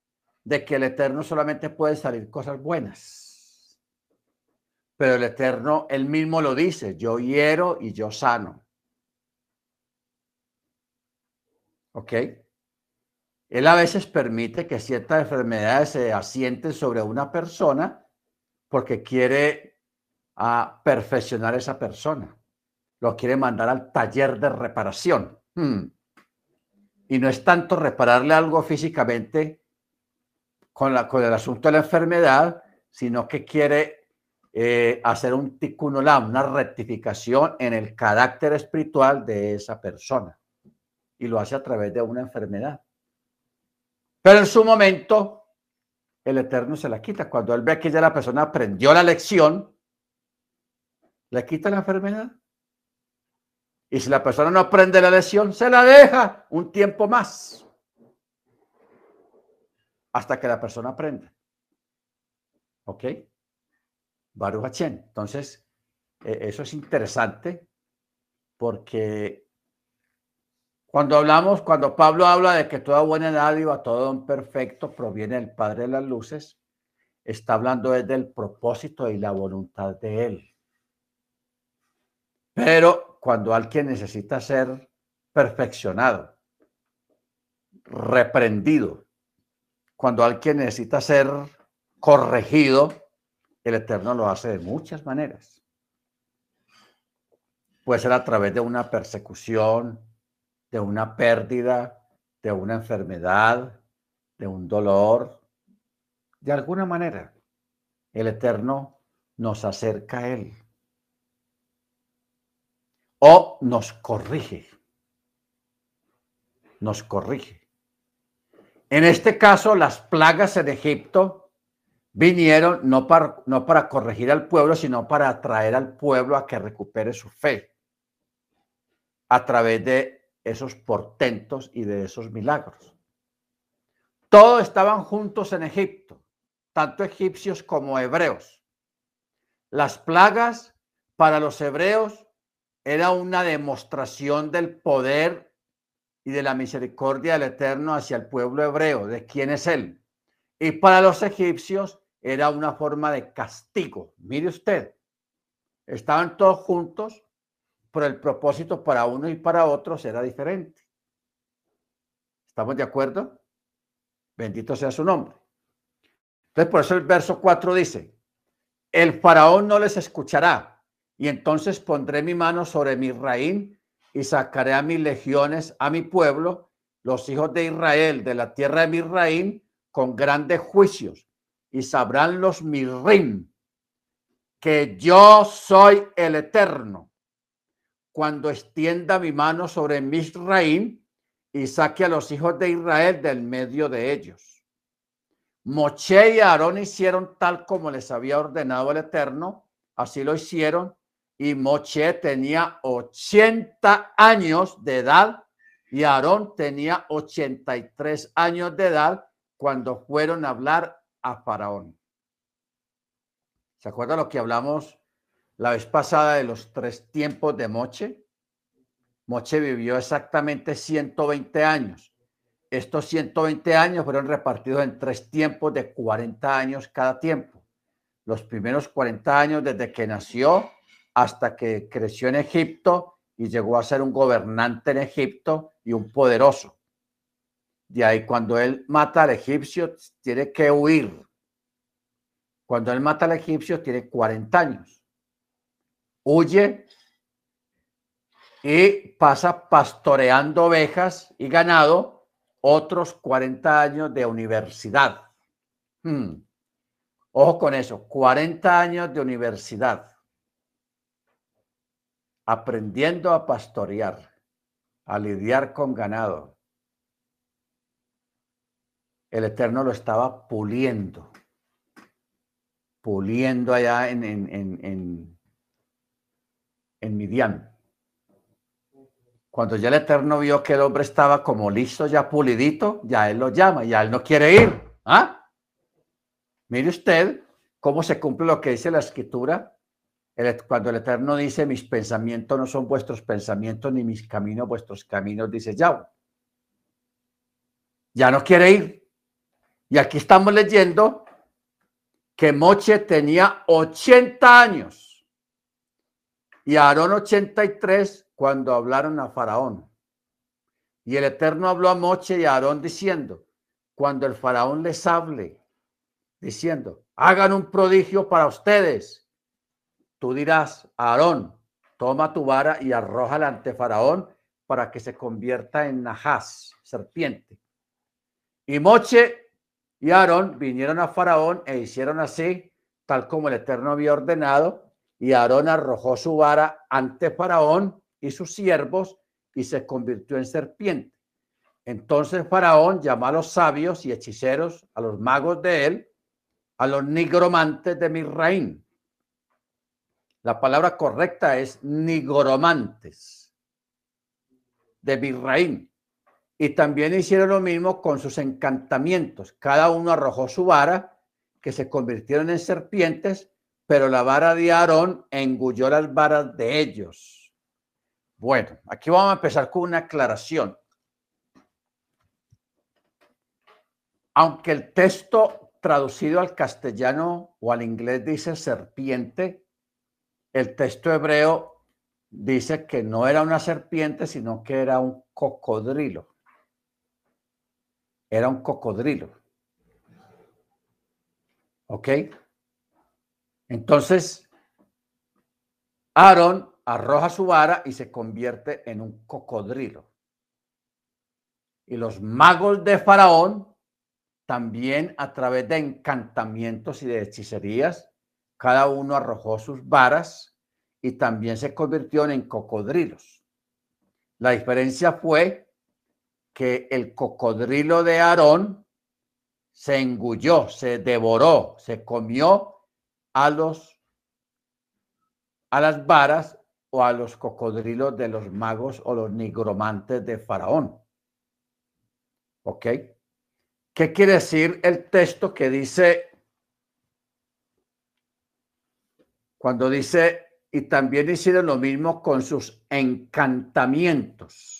de que el Eterno solamente puede salir cosas buenas. Pero el Eterno, él mismo lo dice, yo hiero y yo sano. ¿Ok? Él a veces permite que ciertas enfermedades se asienten sobre una persona porque quiere a perfeccionar esa persona. Lo quiere mandar al taller de reparación. Hmm. Y no es tanto repararle algo físicamente con, la, con el asunto de la enfermedad, sino que quiere eh, hacer un tikkun una rectificación en el carácter espiritual de esa persona. Y lo hace a través de una enfermedad. Pero en su momento, el Eterno se la quita. Cuando él ve que ya la persona aprendió la lección, le quita la enfermedad. Y si la persona no aprende la lección, se la deja un tiempo más. Hasta que la persona aprenda. ¿Ok? Baruch Entonces, e, eso es interesante porque cuando hablamos, cuando Pablo habla de que toda buena dádiva, todo don perfecto proviene del Padre de las Luces, está hablando desde el propósito y la voluntad de Él. Pero cuando alguien necesita ser perfeccionado, reprendido, cuando alguien necesita ser corregido, el Eterno lo hace de muchas maneras. Puede ser a través de una persecución, de una pérdida, de una enfermedad, de un dolor. De alguna manera, el Eterno nos acerca a Él o nos corrige. Nos corrige. En este caso, las plagas en Egipto vinieron no para, no para corregir al pueblo, sino para atraer al pueblo a que recupere su fe a través de esos portentos y de esos milagros. Todos estaban juntos en Egipto, tanto egipcios como hebreos. Las plagas para los hebreos era una demostración del poder y de la misericordia del Eterno hacia el pueblo hebreo, de quién es Él. Y para los egipcios era una forma de castigo. Mire usted, estaban todos juntos pero el propósito para uno y para otros era diferente. ¿Estamos de acuerdo? Bendito sea su nombre. Entonces, por eso el verso 4 dice, el faraón no les escuchará, y entonces pondré mi mano sobre mi raíz y sacaré a mis legiones, a mi pueblo, los hijos de Israel, de la tierra de raíz con grandes juicios, y sabrán los mirrim, que yo soy el eterno, cuando extienda mi mano sobre Misraim y saque a los hijos de Israel del medio de ellos. Moche y Aarón hicieron tal como les había ordenado el Eterno, así lo hicieron, y Moche tenía 80 años de edad y Aarón tenía 83 años de edad cuando fueron a hablar a Faraón. ¿Se acuerda lo que hablamos la vez pasada de los tres tiempos de Moche. Moche vivió exactamente 120 años. Estos 120 años fueron repartidos en tres tiempos de 40 años cada tiempo. Los primeros 40 años desde que nació hasta que creció en Egipto y llegó a ser un gobernante en Egipto y un poderoso. De ahí cuando él mata al egipcio tiene que huir. Cuando él mata al egipcio tiene 40 años huye y pasa pastoreando ovejas y ganado otros 40 años de universidad. Hmm. Ojo con eso, 40 años de universidad. Aprendiendo a pastorear. a lidiar con ganado. El Eterno lo estaba puliendo, puliendo allá en, en, en, en, en Midian. Cuando ya el Eterno vio que el hombre estaba como listo, ya pulidito, ya él lo llama, ya él no quiere ir. ¿Ah? Mire usted cómo se cumple lo que dice la escritura. El- cuando el Eterno dice, mis pensamientos no son vuestros pensamientos, ni mis caminos vuestros caminos, dice Yahweh. Ya no quiere ir. Y aquí estamos leyendo que Moche tenía 80 años y Aarón 83 cuando hablaron a Faraón. Y el Eterno habló a Moche y a Aarón diciendo, cuando el Faraón les hable, diciendo, hagan un prodigio para ustedes. Tú dirás, Aarón, toma tu vara y arrójala ante Faraón para que se convierta en Nahas, serpiente. Y Moche y Aarón vinieron a Faraón e hicieron así, tal como el Eterno había ordenado, y Aarón arrojó su vara ante Faraón y sus siervos y se convirtió en serpiente. Entonces Faraón llamó a los sabios y hechiceros, a los magos de él, a los nigromantes de Misraín. La palabra correcta es nigromantes de Misraín. Y también hicieron lo mismo con sus encantamientos. Cada uno arrojó su vara, que se convirtieron en serpientes, pero la vara de Aarón engulló las varas de ellos. Bueno, aquí vamos a empezar con una aclaración. Aunque el texto traducido al castellano o al inglés dice serpiente, el texto hebreo dice que no era una serpiente, sino que era un cocodrilo. Era un cocodrilo. ¿Ok? Entonces, Aarón arroja su vara y se convierte en un cocodrilo. Y los magos de Faraón, también a través de encantamientos y de hechicerías, cada uno arrojó sus varas y también se convirtieron en cocodrilos. La diferencia fue que el cocodrilo de Aarón se engulló, se devoró, se comió a los a las varas o a los cocodrilos de los magos o los nigromantes de Faraón. ¿Ok? ¿Qué quiere decir el texto que dice, cuando dice, y también hicieron lo mismo con sus encantamientos?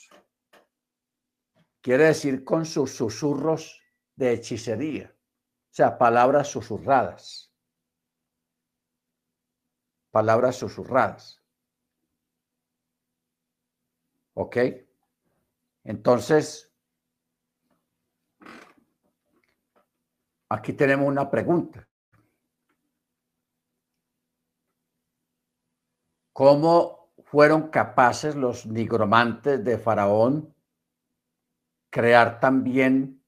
Quiere decir con sus susurros de hechicería, o sea, palabras susurradas palabras susurradas. ¿Ok? Entonces, aquí tenemos una pregunta. ¿Cómo fueron capaces los nigromantes de Faraón crear también,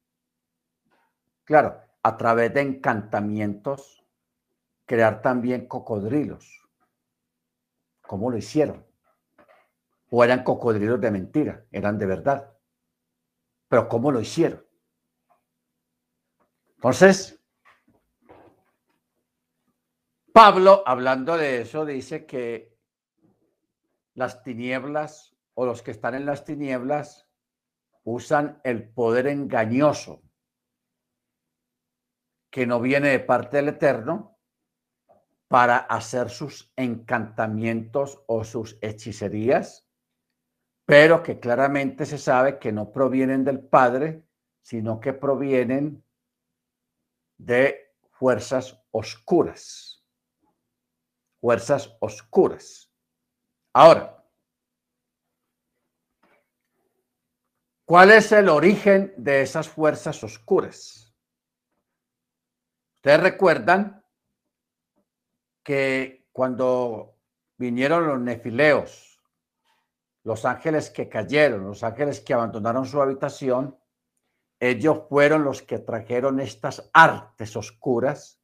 claro, a través de encantamientos, crear también cocodrilos? ¿Cómo lo hicieron? ¿O eran cocodrilos de mentira? Eran de verdad. Pero ¿cómo lo hicieron? Entonces, Pablo, hablando de eso, dice que las tinieblas o los que están en las tinieblas usan el poder engañoso que no viene de parte del Eterno para hacer sus encantamientos o sus hechicerías, pero que claramente se sabe que no provienen del Padre, sino que provienen de fuerzas oscuras. Fuerzas oscuras. Ahora, ¿cuál es el origen de esas fuerzas oscuras? Ustedes recuerdan que cuando vinieron los nefileos, los ángeles que cayeron, los ángeles que abandonaron su habitación, ellos fueron los que trajeron estas artes oscuras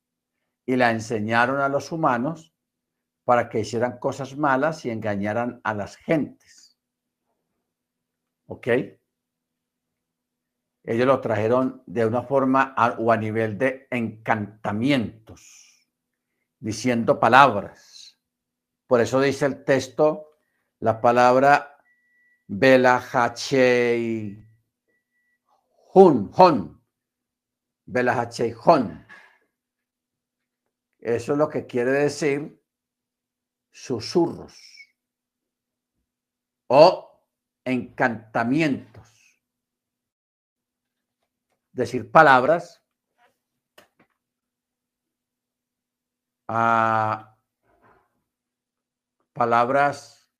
y la enseñaron a los humanos para que hicieran cosas malas y engañaran a las gentes. ¿Ok? Ellos lo trajeron de una forma o a nivel de encantamientos, diciendo palabras. Por eso dice el texto la palabra Belahachei Hun, Hon, Belahachei Hon. Eso es lo que quiere decir susurros o encantamientos. Decir palabras palabras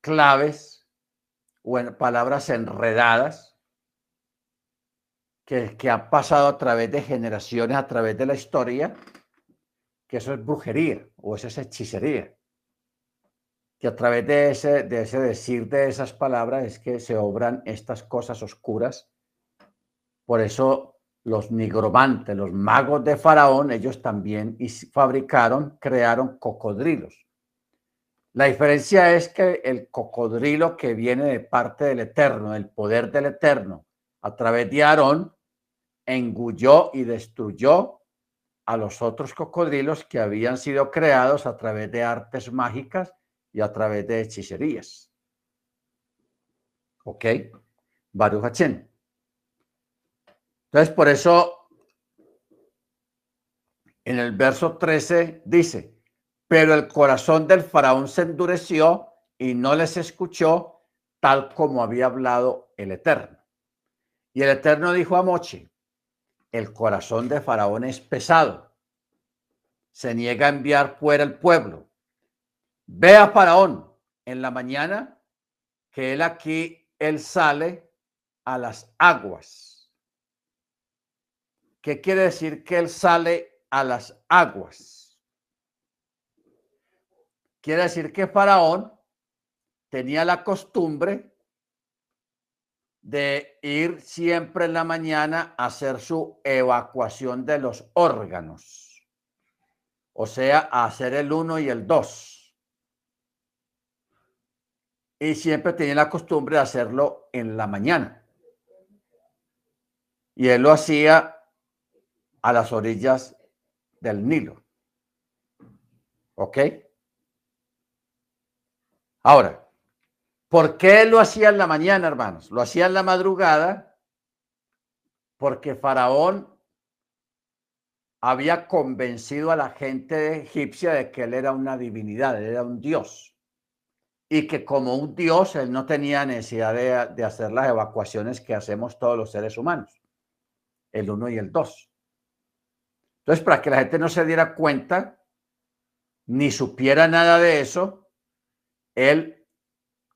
claves o en palabras enredadas que, que han pasado a través de generaciones, a través de la historia, que eso es brujería o eso es hechicería. Que a través de ese, de ese decir de esas palabras es que se obran estas cosas oscuras. Por eso los nigromantes, los magos de Faraón, ellos también fabricaron, crearon cocodrilos. La diferencia es que el cocodrilo que viene de parte del Eterno, el poder del Eterno, a través de Aarón, engulló y destruyó a los otros cocodrilos que habían sido creados a través de artes mágicas y a través de hechicerías. ¿Ok? Baruch Hachén. Entonces, por eso, en el verso 13 dice, pero el corazón del faraón se endureció y no les escuchó tal como había hablado el Eterno. Y el Eterno dijo a Moche, el corazón de faraón es pesado, se niega a enviar fuera el pueblo. Ve a faraón en la mañana, que él aquí, él sale a las aguas. ¿Qué quiere decir que él sale a las aguas? Quiere decir que Faraón tenía la costumbre de ir siempre en la mañana a hacer su evacuación de los órganos, o sea, a hacer el uno y el dos. Y siempre tenía la costumbre de hacerlo en la mañana. Y él lo hacía a las orillas del Nilo. ¿Ok? Ahora, ¿por qué lo hacía en la mañana, hermanos? Lo hacía en la madrugada porque Faraón había convencido a la gente egipcia de que él era una divinidad, era un dios. Y que como un dios, él no tenía necesidad de, de hacer las evacuaciones que hacemos todos los seres humanos, el uno y el dos. Entonces, para que la gente no se diera cuenta, ni supiera nada de eso, él,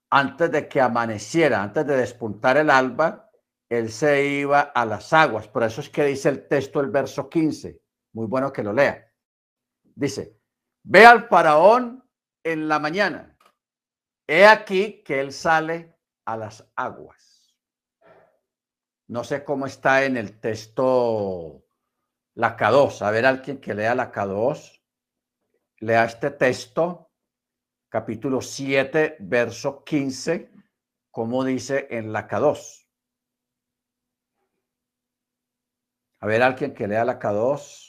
antes de que amaneciera, antes de despuntar el alba, él se iba a las aguas. Por eso es que dice el texto, el verso 15. Muy bueno que lo lea. Dice, ve al faraón en la mañana. He aquí que él sale a las aguas. No sé cómo está en el texto la K2. A ver, alguien que lea la K2. Lea este texto, capítulo 7, verso 15, como dice en la K2. A ver, alguien que lea la K2.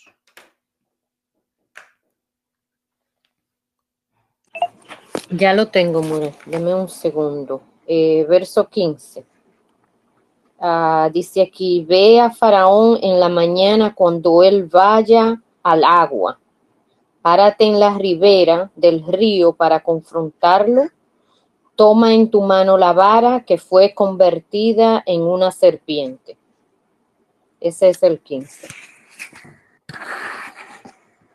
Ya lo tengo, Mure. Deme un segundo. Eh, verso 15. Ah, dice aquí, ve a Faraón en la mañana cuando él vaya al agua. Párate en la ribera del río para confrontarlo. Toma en tu mano la vara que fue convertida en una serpiente. Ese es el 15.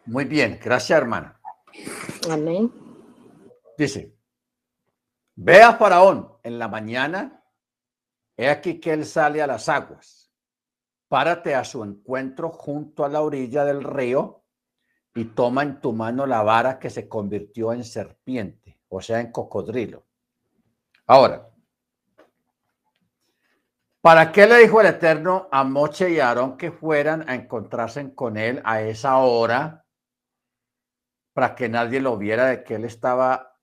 Muy bien, gracias, hermana. Amén. Dice, ve a Faraón en la mañana, he aquí que él sale a las aguas, párate a su encuentro junto a la orilla del río y toma en tu mano la vara que se convirtió en serpiente, o sea, en cocodrilo. Ahora, ¿para qué le dijo el Eterno a Moche y a Aarón que fueran a encontrarse con él a esa hora? Para que nadie lo viera de que él estaba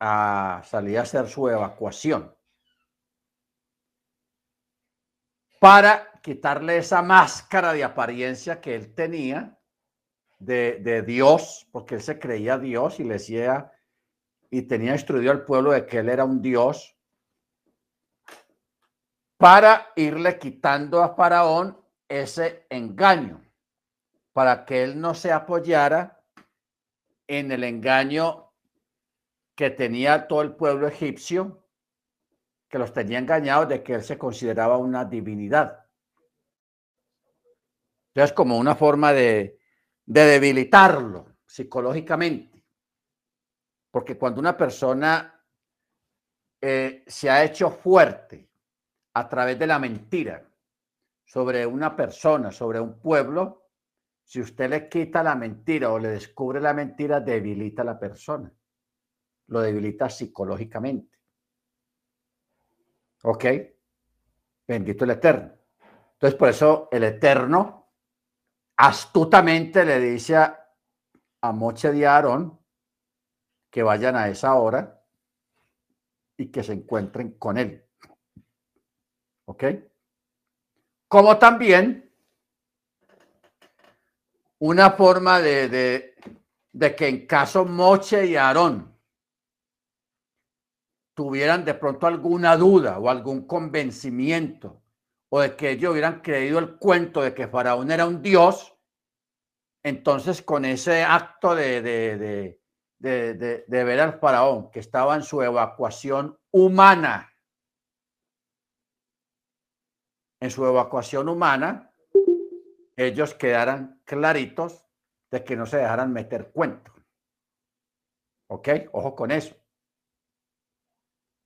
a salir a hacer su evacuación. Para quitarle esa máscara de apariencia que él tenía de, de Dios, porque él se creía Dios y le decía y tenía instruido al pueblo de que él era un Dios, para irle quitando a Faraón ese engaño, para que él no se apoyara en el engaño que tenía todo el pueblo egipcio, que los tenía engañados de que él se consideraba una divinidad. Entonces, como una forma de, de debilitarlo psicológicamente. Porque cuando una persona eh, se ha hecho fuerte a través de la mentira sobre una persona, sobre un pueblo, si usted le quita la mentira o le descubre la mentira, debilita a la persona. Lo debilita psicológicamente. ¿Ok? Bendito el Eterno. Entonces, por eso el Eterno astutamente le dice a, a Moche de Aarón que vayan a esa hora y que se encuentren con él. ¿Ok? Como también una forma de, de, de que en caso Moche y Aarón tuvieran de pronto alguna duda o algún convencimiento o de que ellos hubieran creído el cuento de que Faraón era un dios, entonces con ese acto de, de, de, de, ver al Faraón que estaba en su evacuación humana, en su evacuación humana, ellos quedaran claritos de que no se dejaran meter cuento. ¿Ok? Ojo con eso.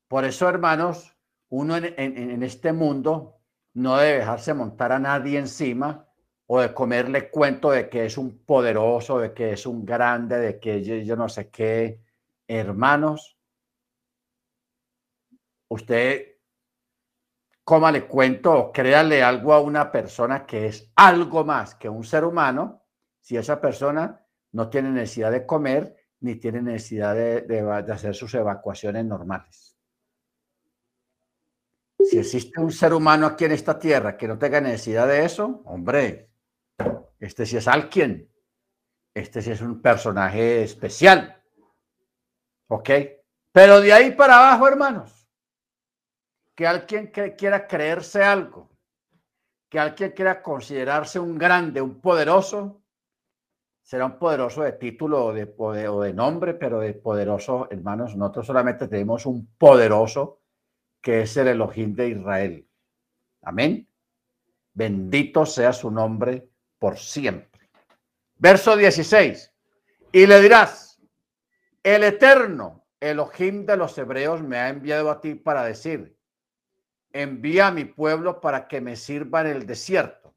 Por eso, hermanos, uno en, este mundo no debe dejarse montar a nadie encima o de comerle cuento de que es un poderoso, de que es un grande, de que yo, no sé qué. Hermanos, usted cómale cuento o créale algo a una persona que es algo más que un ser humano, si esa persona no tiene necesidad de comer ni tiene necesidad de hacer sus evacuaciones normales. Si existe un ser humano aquí en esta tierra que no tenga necesidad de eso, hombre, este sí es alguien. Este sí es un personaje especial. ¿Ok? Pero de ahí para abajo, hermanos, que alguien que quiera creerse algo, que alguien quiera considerarse un grande, un poderoso, será un poderoso de título o de, o de nombre, pero de poderoso, hermanos, nosotros solamente tenemos un poderoso que es el Elohim de Israel. Amén. Bendito sea su nombre por siempre. Verso 16. Y le dirás, el eterno Elohim de los hebreos me ha enviado a ti para decir, envía a mi pueblo para que me sirva en el desierto.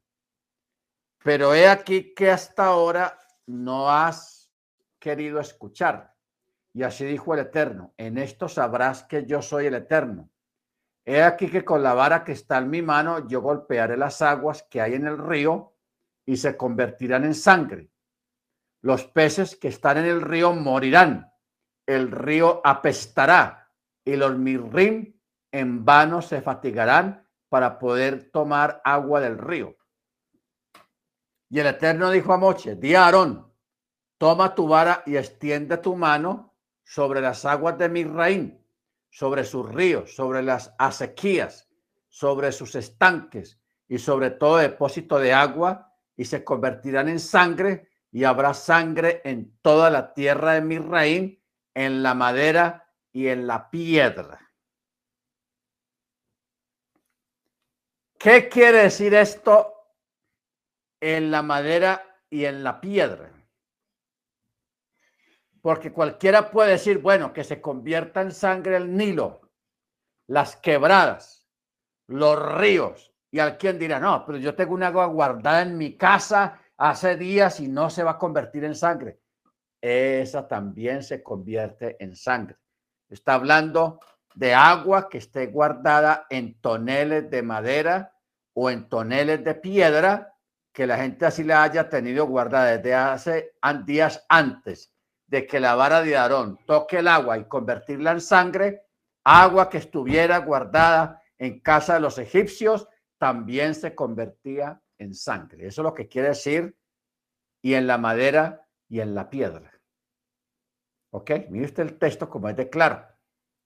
Pero he aquí que hasta ahora no has querido escuchar. Y así dijo el Eterno, en esto sabrás que yo soy el Eterno. He aquí que con la vara que está en mi mano yo golpearé las aguas que hay en el río y se convertirán en sangre. Los peces que están en el río morirán. El río apestará y los mirrim en vano se fatigarán para poder tomar agua del río. Y el Eterno dijo a Moche, di a Aarón, toma tu vara y extiende tu mano sobre las aguas de Misraín, sobre sus ríos, sobre las acequias, sobre sus estanques y sobre todo depósito de agua, y se convertirán en sangre, y habrá sangre en toda la tierra de Misraín, en la madera y en la piedra. ¿Qué quiere decir esto en la madera y en la piedra? Porque cualquiera puede decir, bueno, que se convierta en sangre el Nilo, las quebradas, los ríos. Y alguien dirá, no, pero yo tengo un agua guardada en mi casa hace días y no se va a convertir en sangre. Esa también se convierte en sangre. Está hablando de agua que esté guardada en toneles de madera o en toneles de piedra que la gente así la haya tenido guardada desde hace días antes de que la vara de Aarón toque el agua y convertirla en sangre, agua que estuviera guardada en casa de los egipcios, también se convertía en sangre. Eso es lo que quiere decir, y en la madera y en la piedra. ¿Ok? Mire usted el texto como es de claro.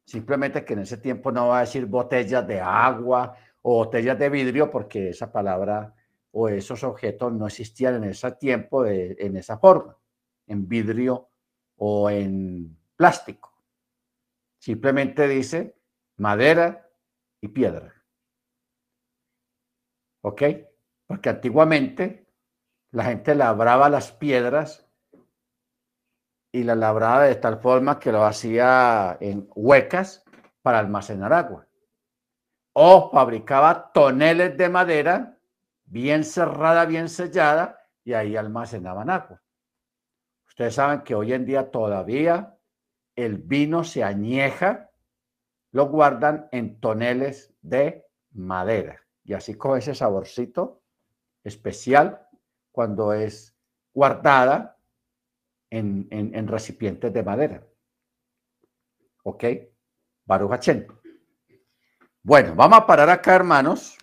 Simplemente que en ese tiempo no va a decir botellas de agua o botellas de vidrio, porque esa palabra o esos objetos no existían en ese tiempo de, en esa forma, en vidrio o en plástico. Simplemente dice madera y piedra. ¿Ok? Porque antiguamente la gente labraba las piedras y las labraba de tal forma que lo hacía en huecas para almacenar agua. O fabricaba toneles de madera bien cerrada, bien sellada, y ahí almacenaban agua. Ustedes saben que hoy en día todavía el vino se añeja, lo guardan en toneles de madera. Y así con ese saborcito especial cuando es guardada en, en, recipientes de madera. ¿Ok? Baruch Bueno, vamos a parar acá, hermanos.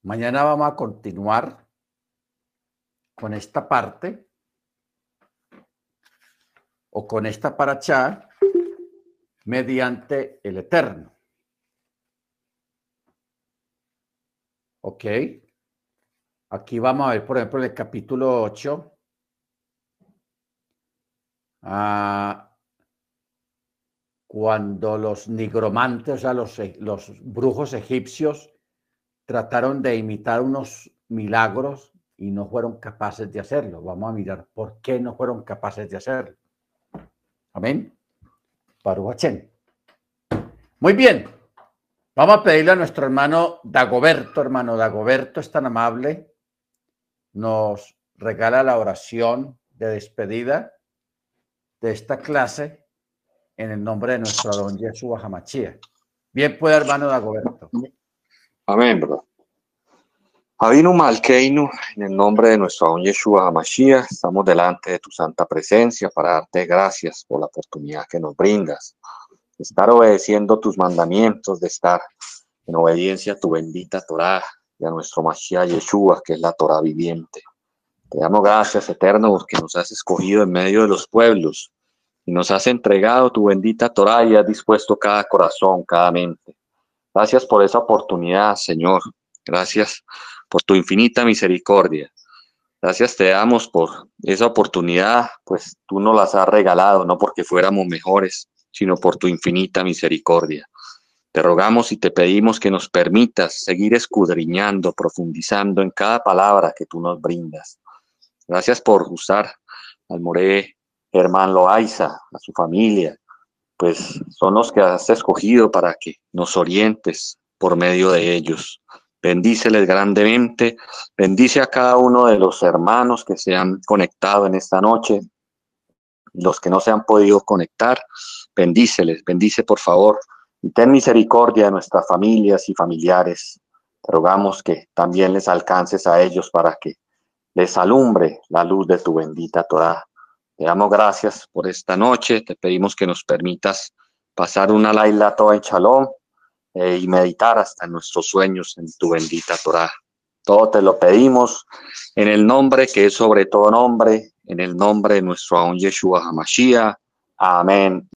Mañana vamos a continuar con esta parte o con esta paracha mediante el Eterno. ¿Ok? Aquí vamos a ver, por ejemplo, el capítulo 8 Ah, cuando los nigromantes, o sea, los, los brujos egipcios, trataron de imitar unos milagros y no fueron capaces de hacerlo. Vamos a mirar por qué no fueron capaces de hacerlo. Amén. Paruachén. Muy bien. Vamos a pedirle a nuestro hermano Dagoberto, hermano Dagoberto es tan amable, nos regala la oración de despedida de esta clase en el nombre de nuestro don Yeshua Hamachia. Bien puede, hermano Dagoberto. Amén, bro. Avinu Malkeinu, en el nombre de nuestro don Yeshua Hamashia, estamos delante de tu santa presencia para darte gracias por la oportunidad que nos brindas, de estar obedeciendo tus mandamientos, de estar en obediencia a tu bendita Torah y a nuestro Mashiach Yeshua, que es la Torah viviente. Te damos gracias, Eterno, porque nos has escogido en medio de los pueblos y nos has entregado tu bendita Torah y has dispuesto cada corazón, cada mente. Gracias por esa oportunidad, Señor. Gracias por tu infinita misericordia. Gracias te damos por esa oportunidad, pues tú nos las has regalado, no porque fuéramos mejores, sino por tu infinita misericordia. Te rogamos y te pedimos que nos permitas seguir escudriñando, profundizando en cada palabra que tú nos brindas. Gracias por usar al Moré Germán Loaiza, a su familia, pues son los que has escogido para que nos orientes por medio de ellos. Bendíceles grandemente, bendice a cada uno de los hermanos que se han conectado en esta noche, los que no se han podido conectar, bendíceles, bendice por favor y ten misericordia de nuestras familias y familiares. Te rogamos que también les alcances a ellos para que les alumbre la luz de tu bendita Torah. Te damos gracias por esta noche. Te pedimos que nos permitas pasar una laila toda en shalom eh, y meditar hasta nuestros sueños en tu bendita Torah. Todo te lo pedimos en el nombre que es sobre todo nombre, en el nombre de nuestro Aun Yeshua HaMashiach. Amén.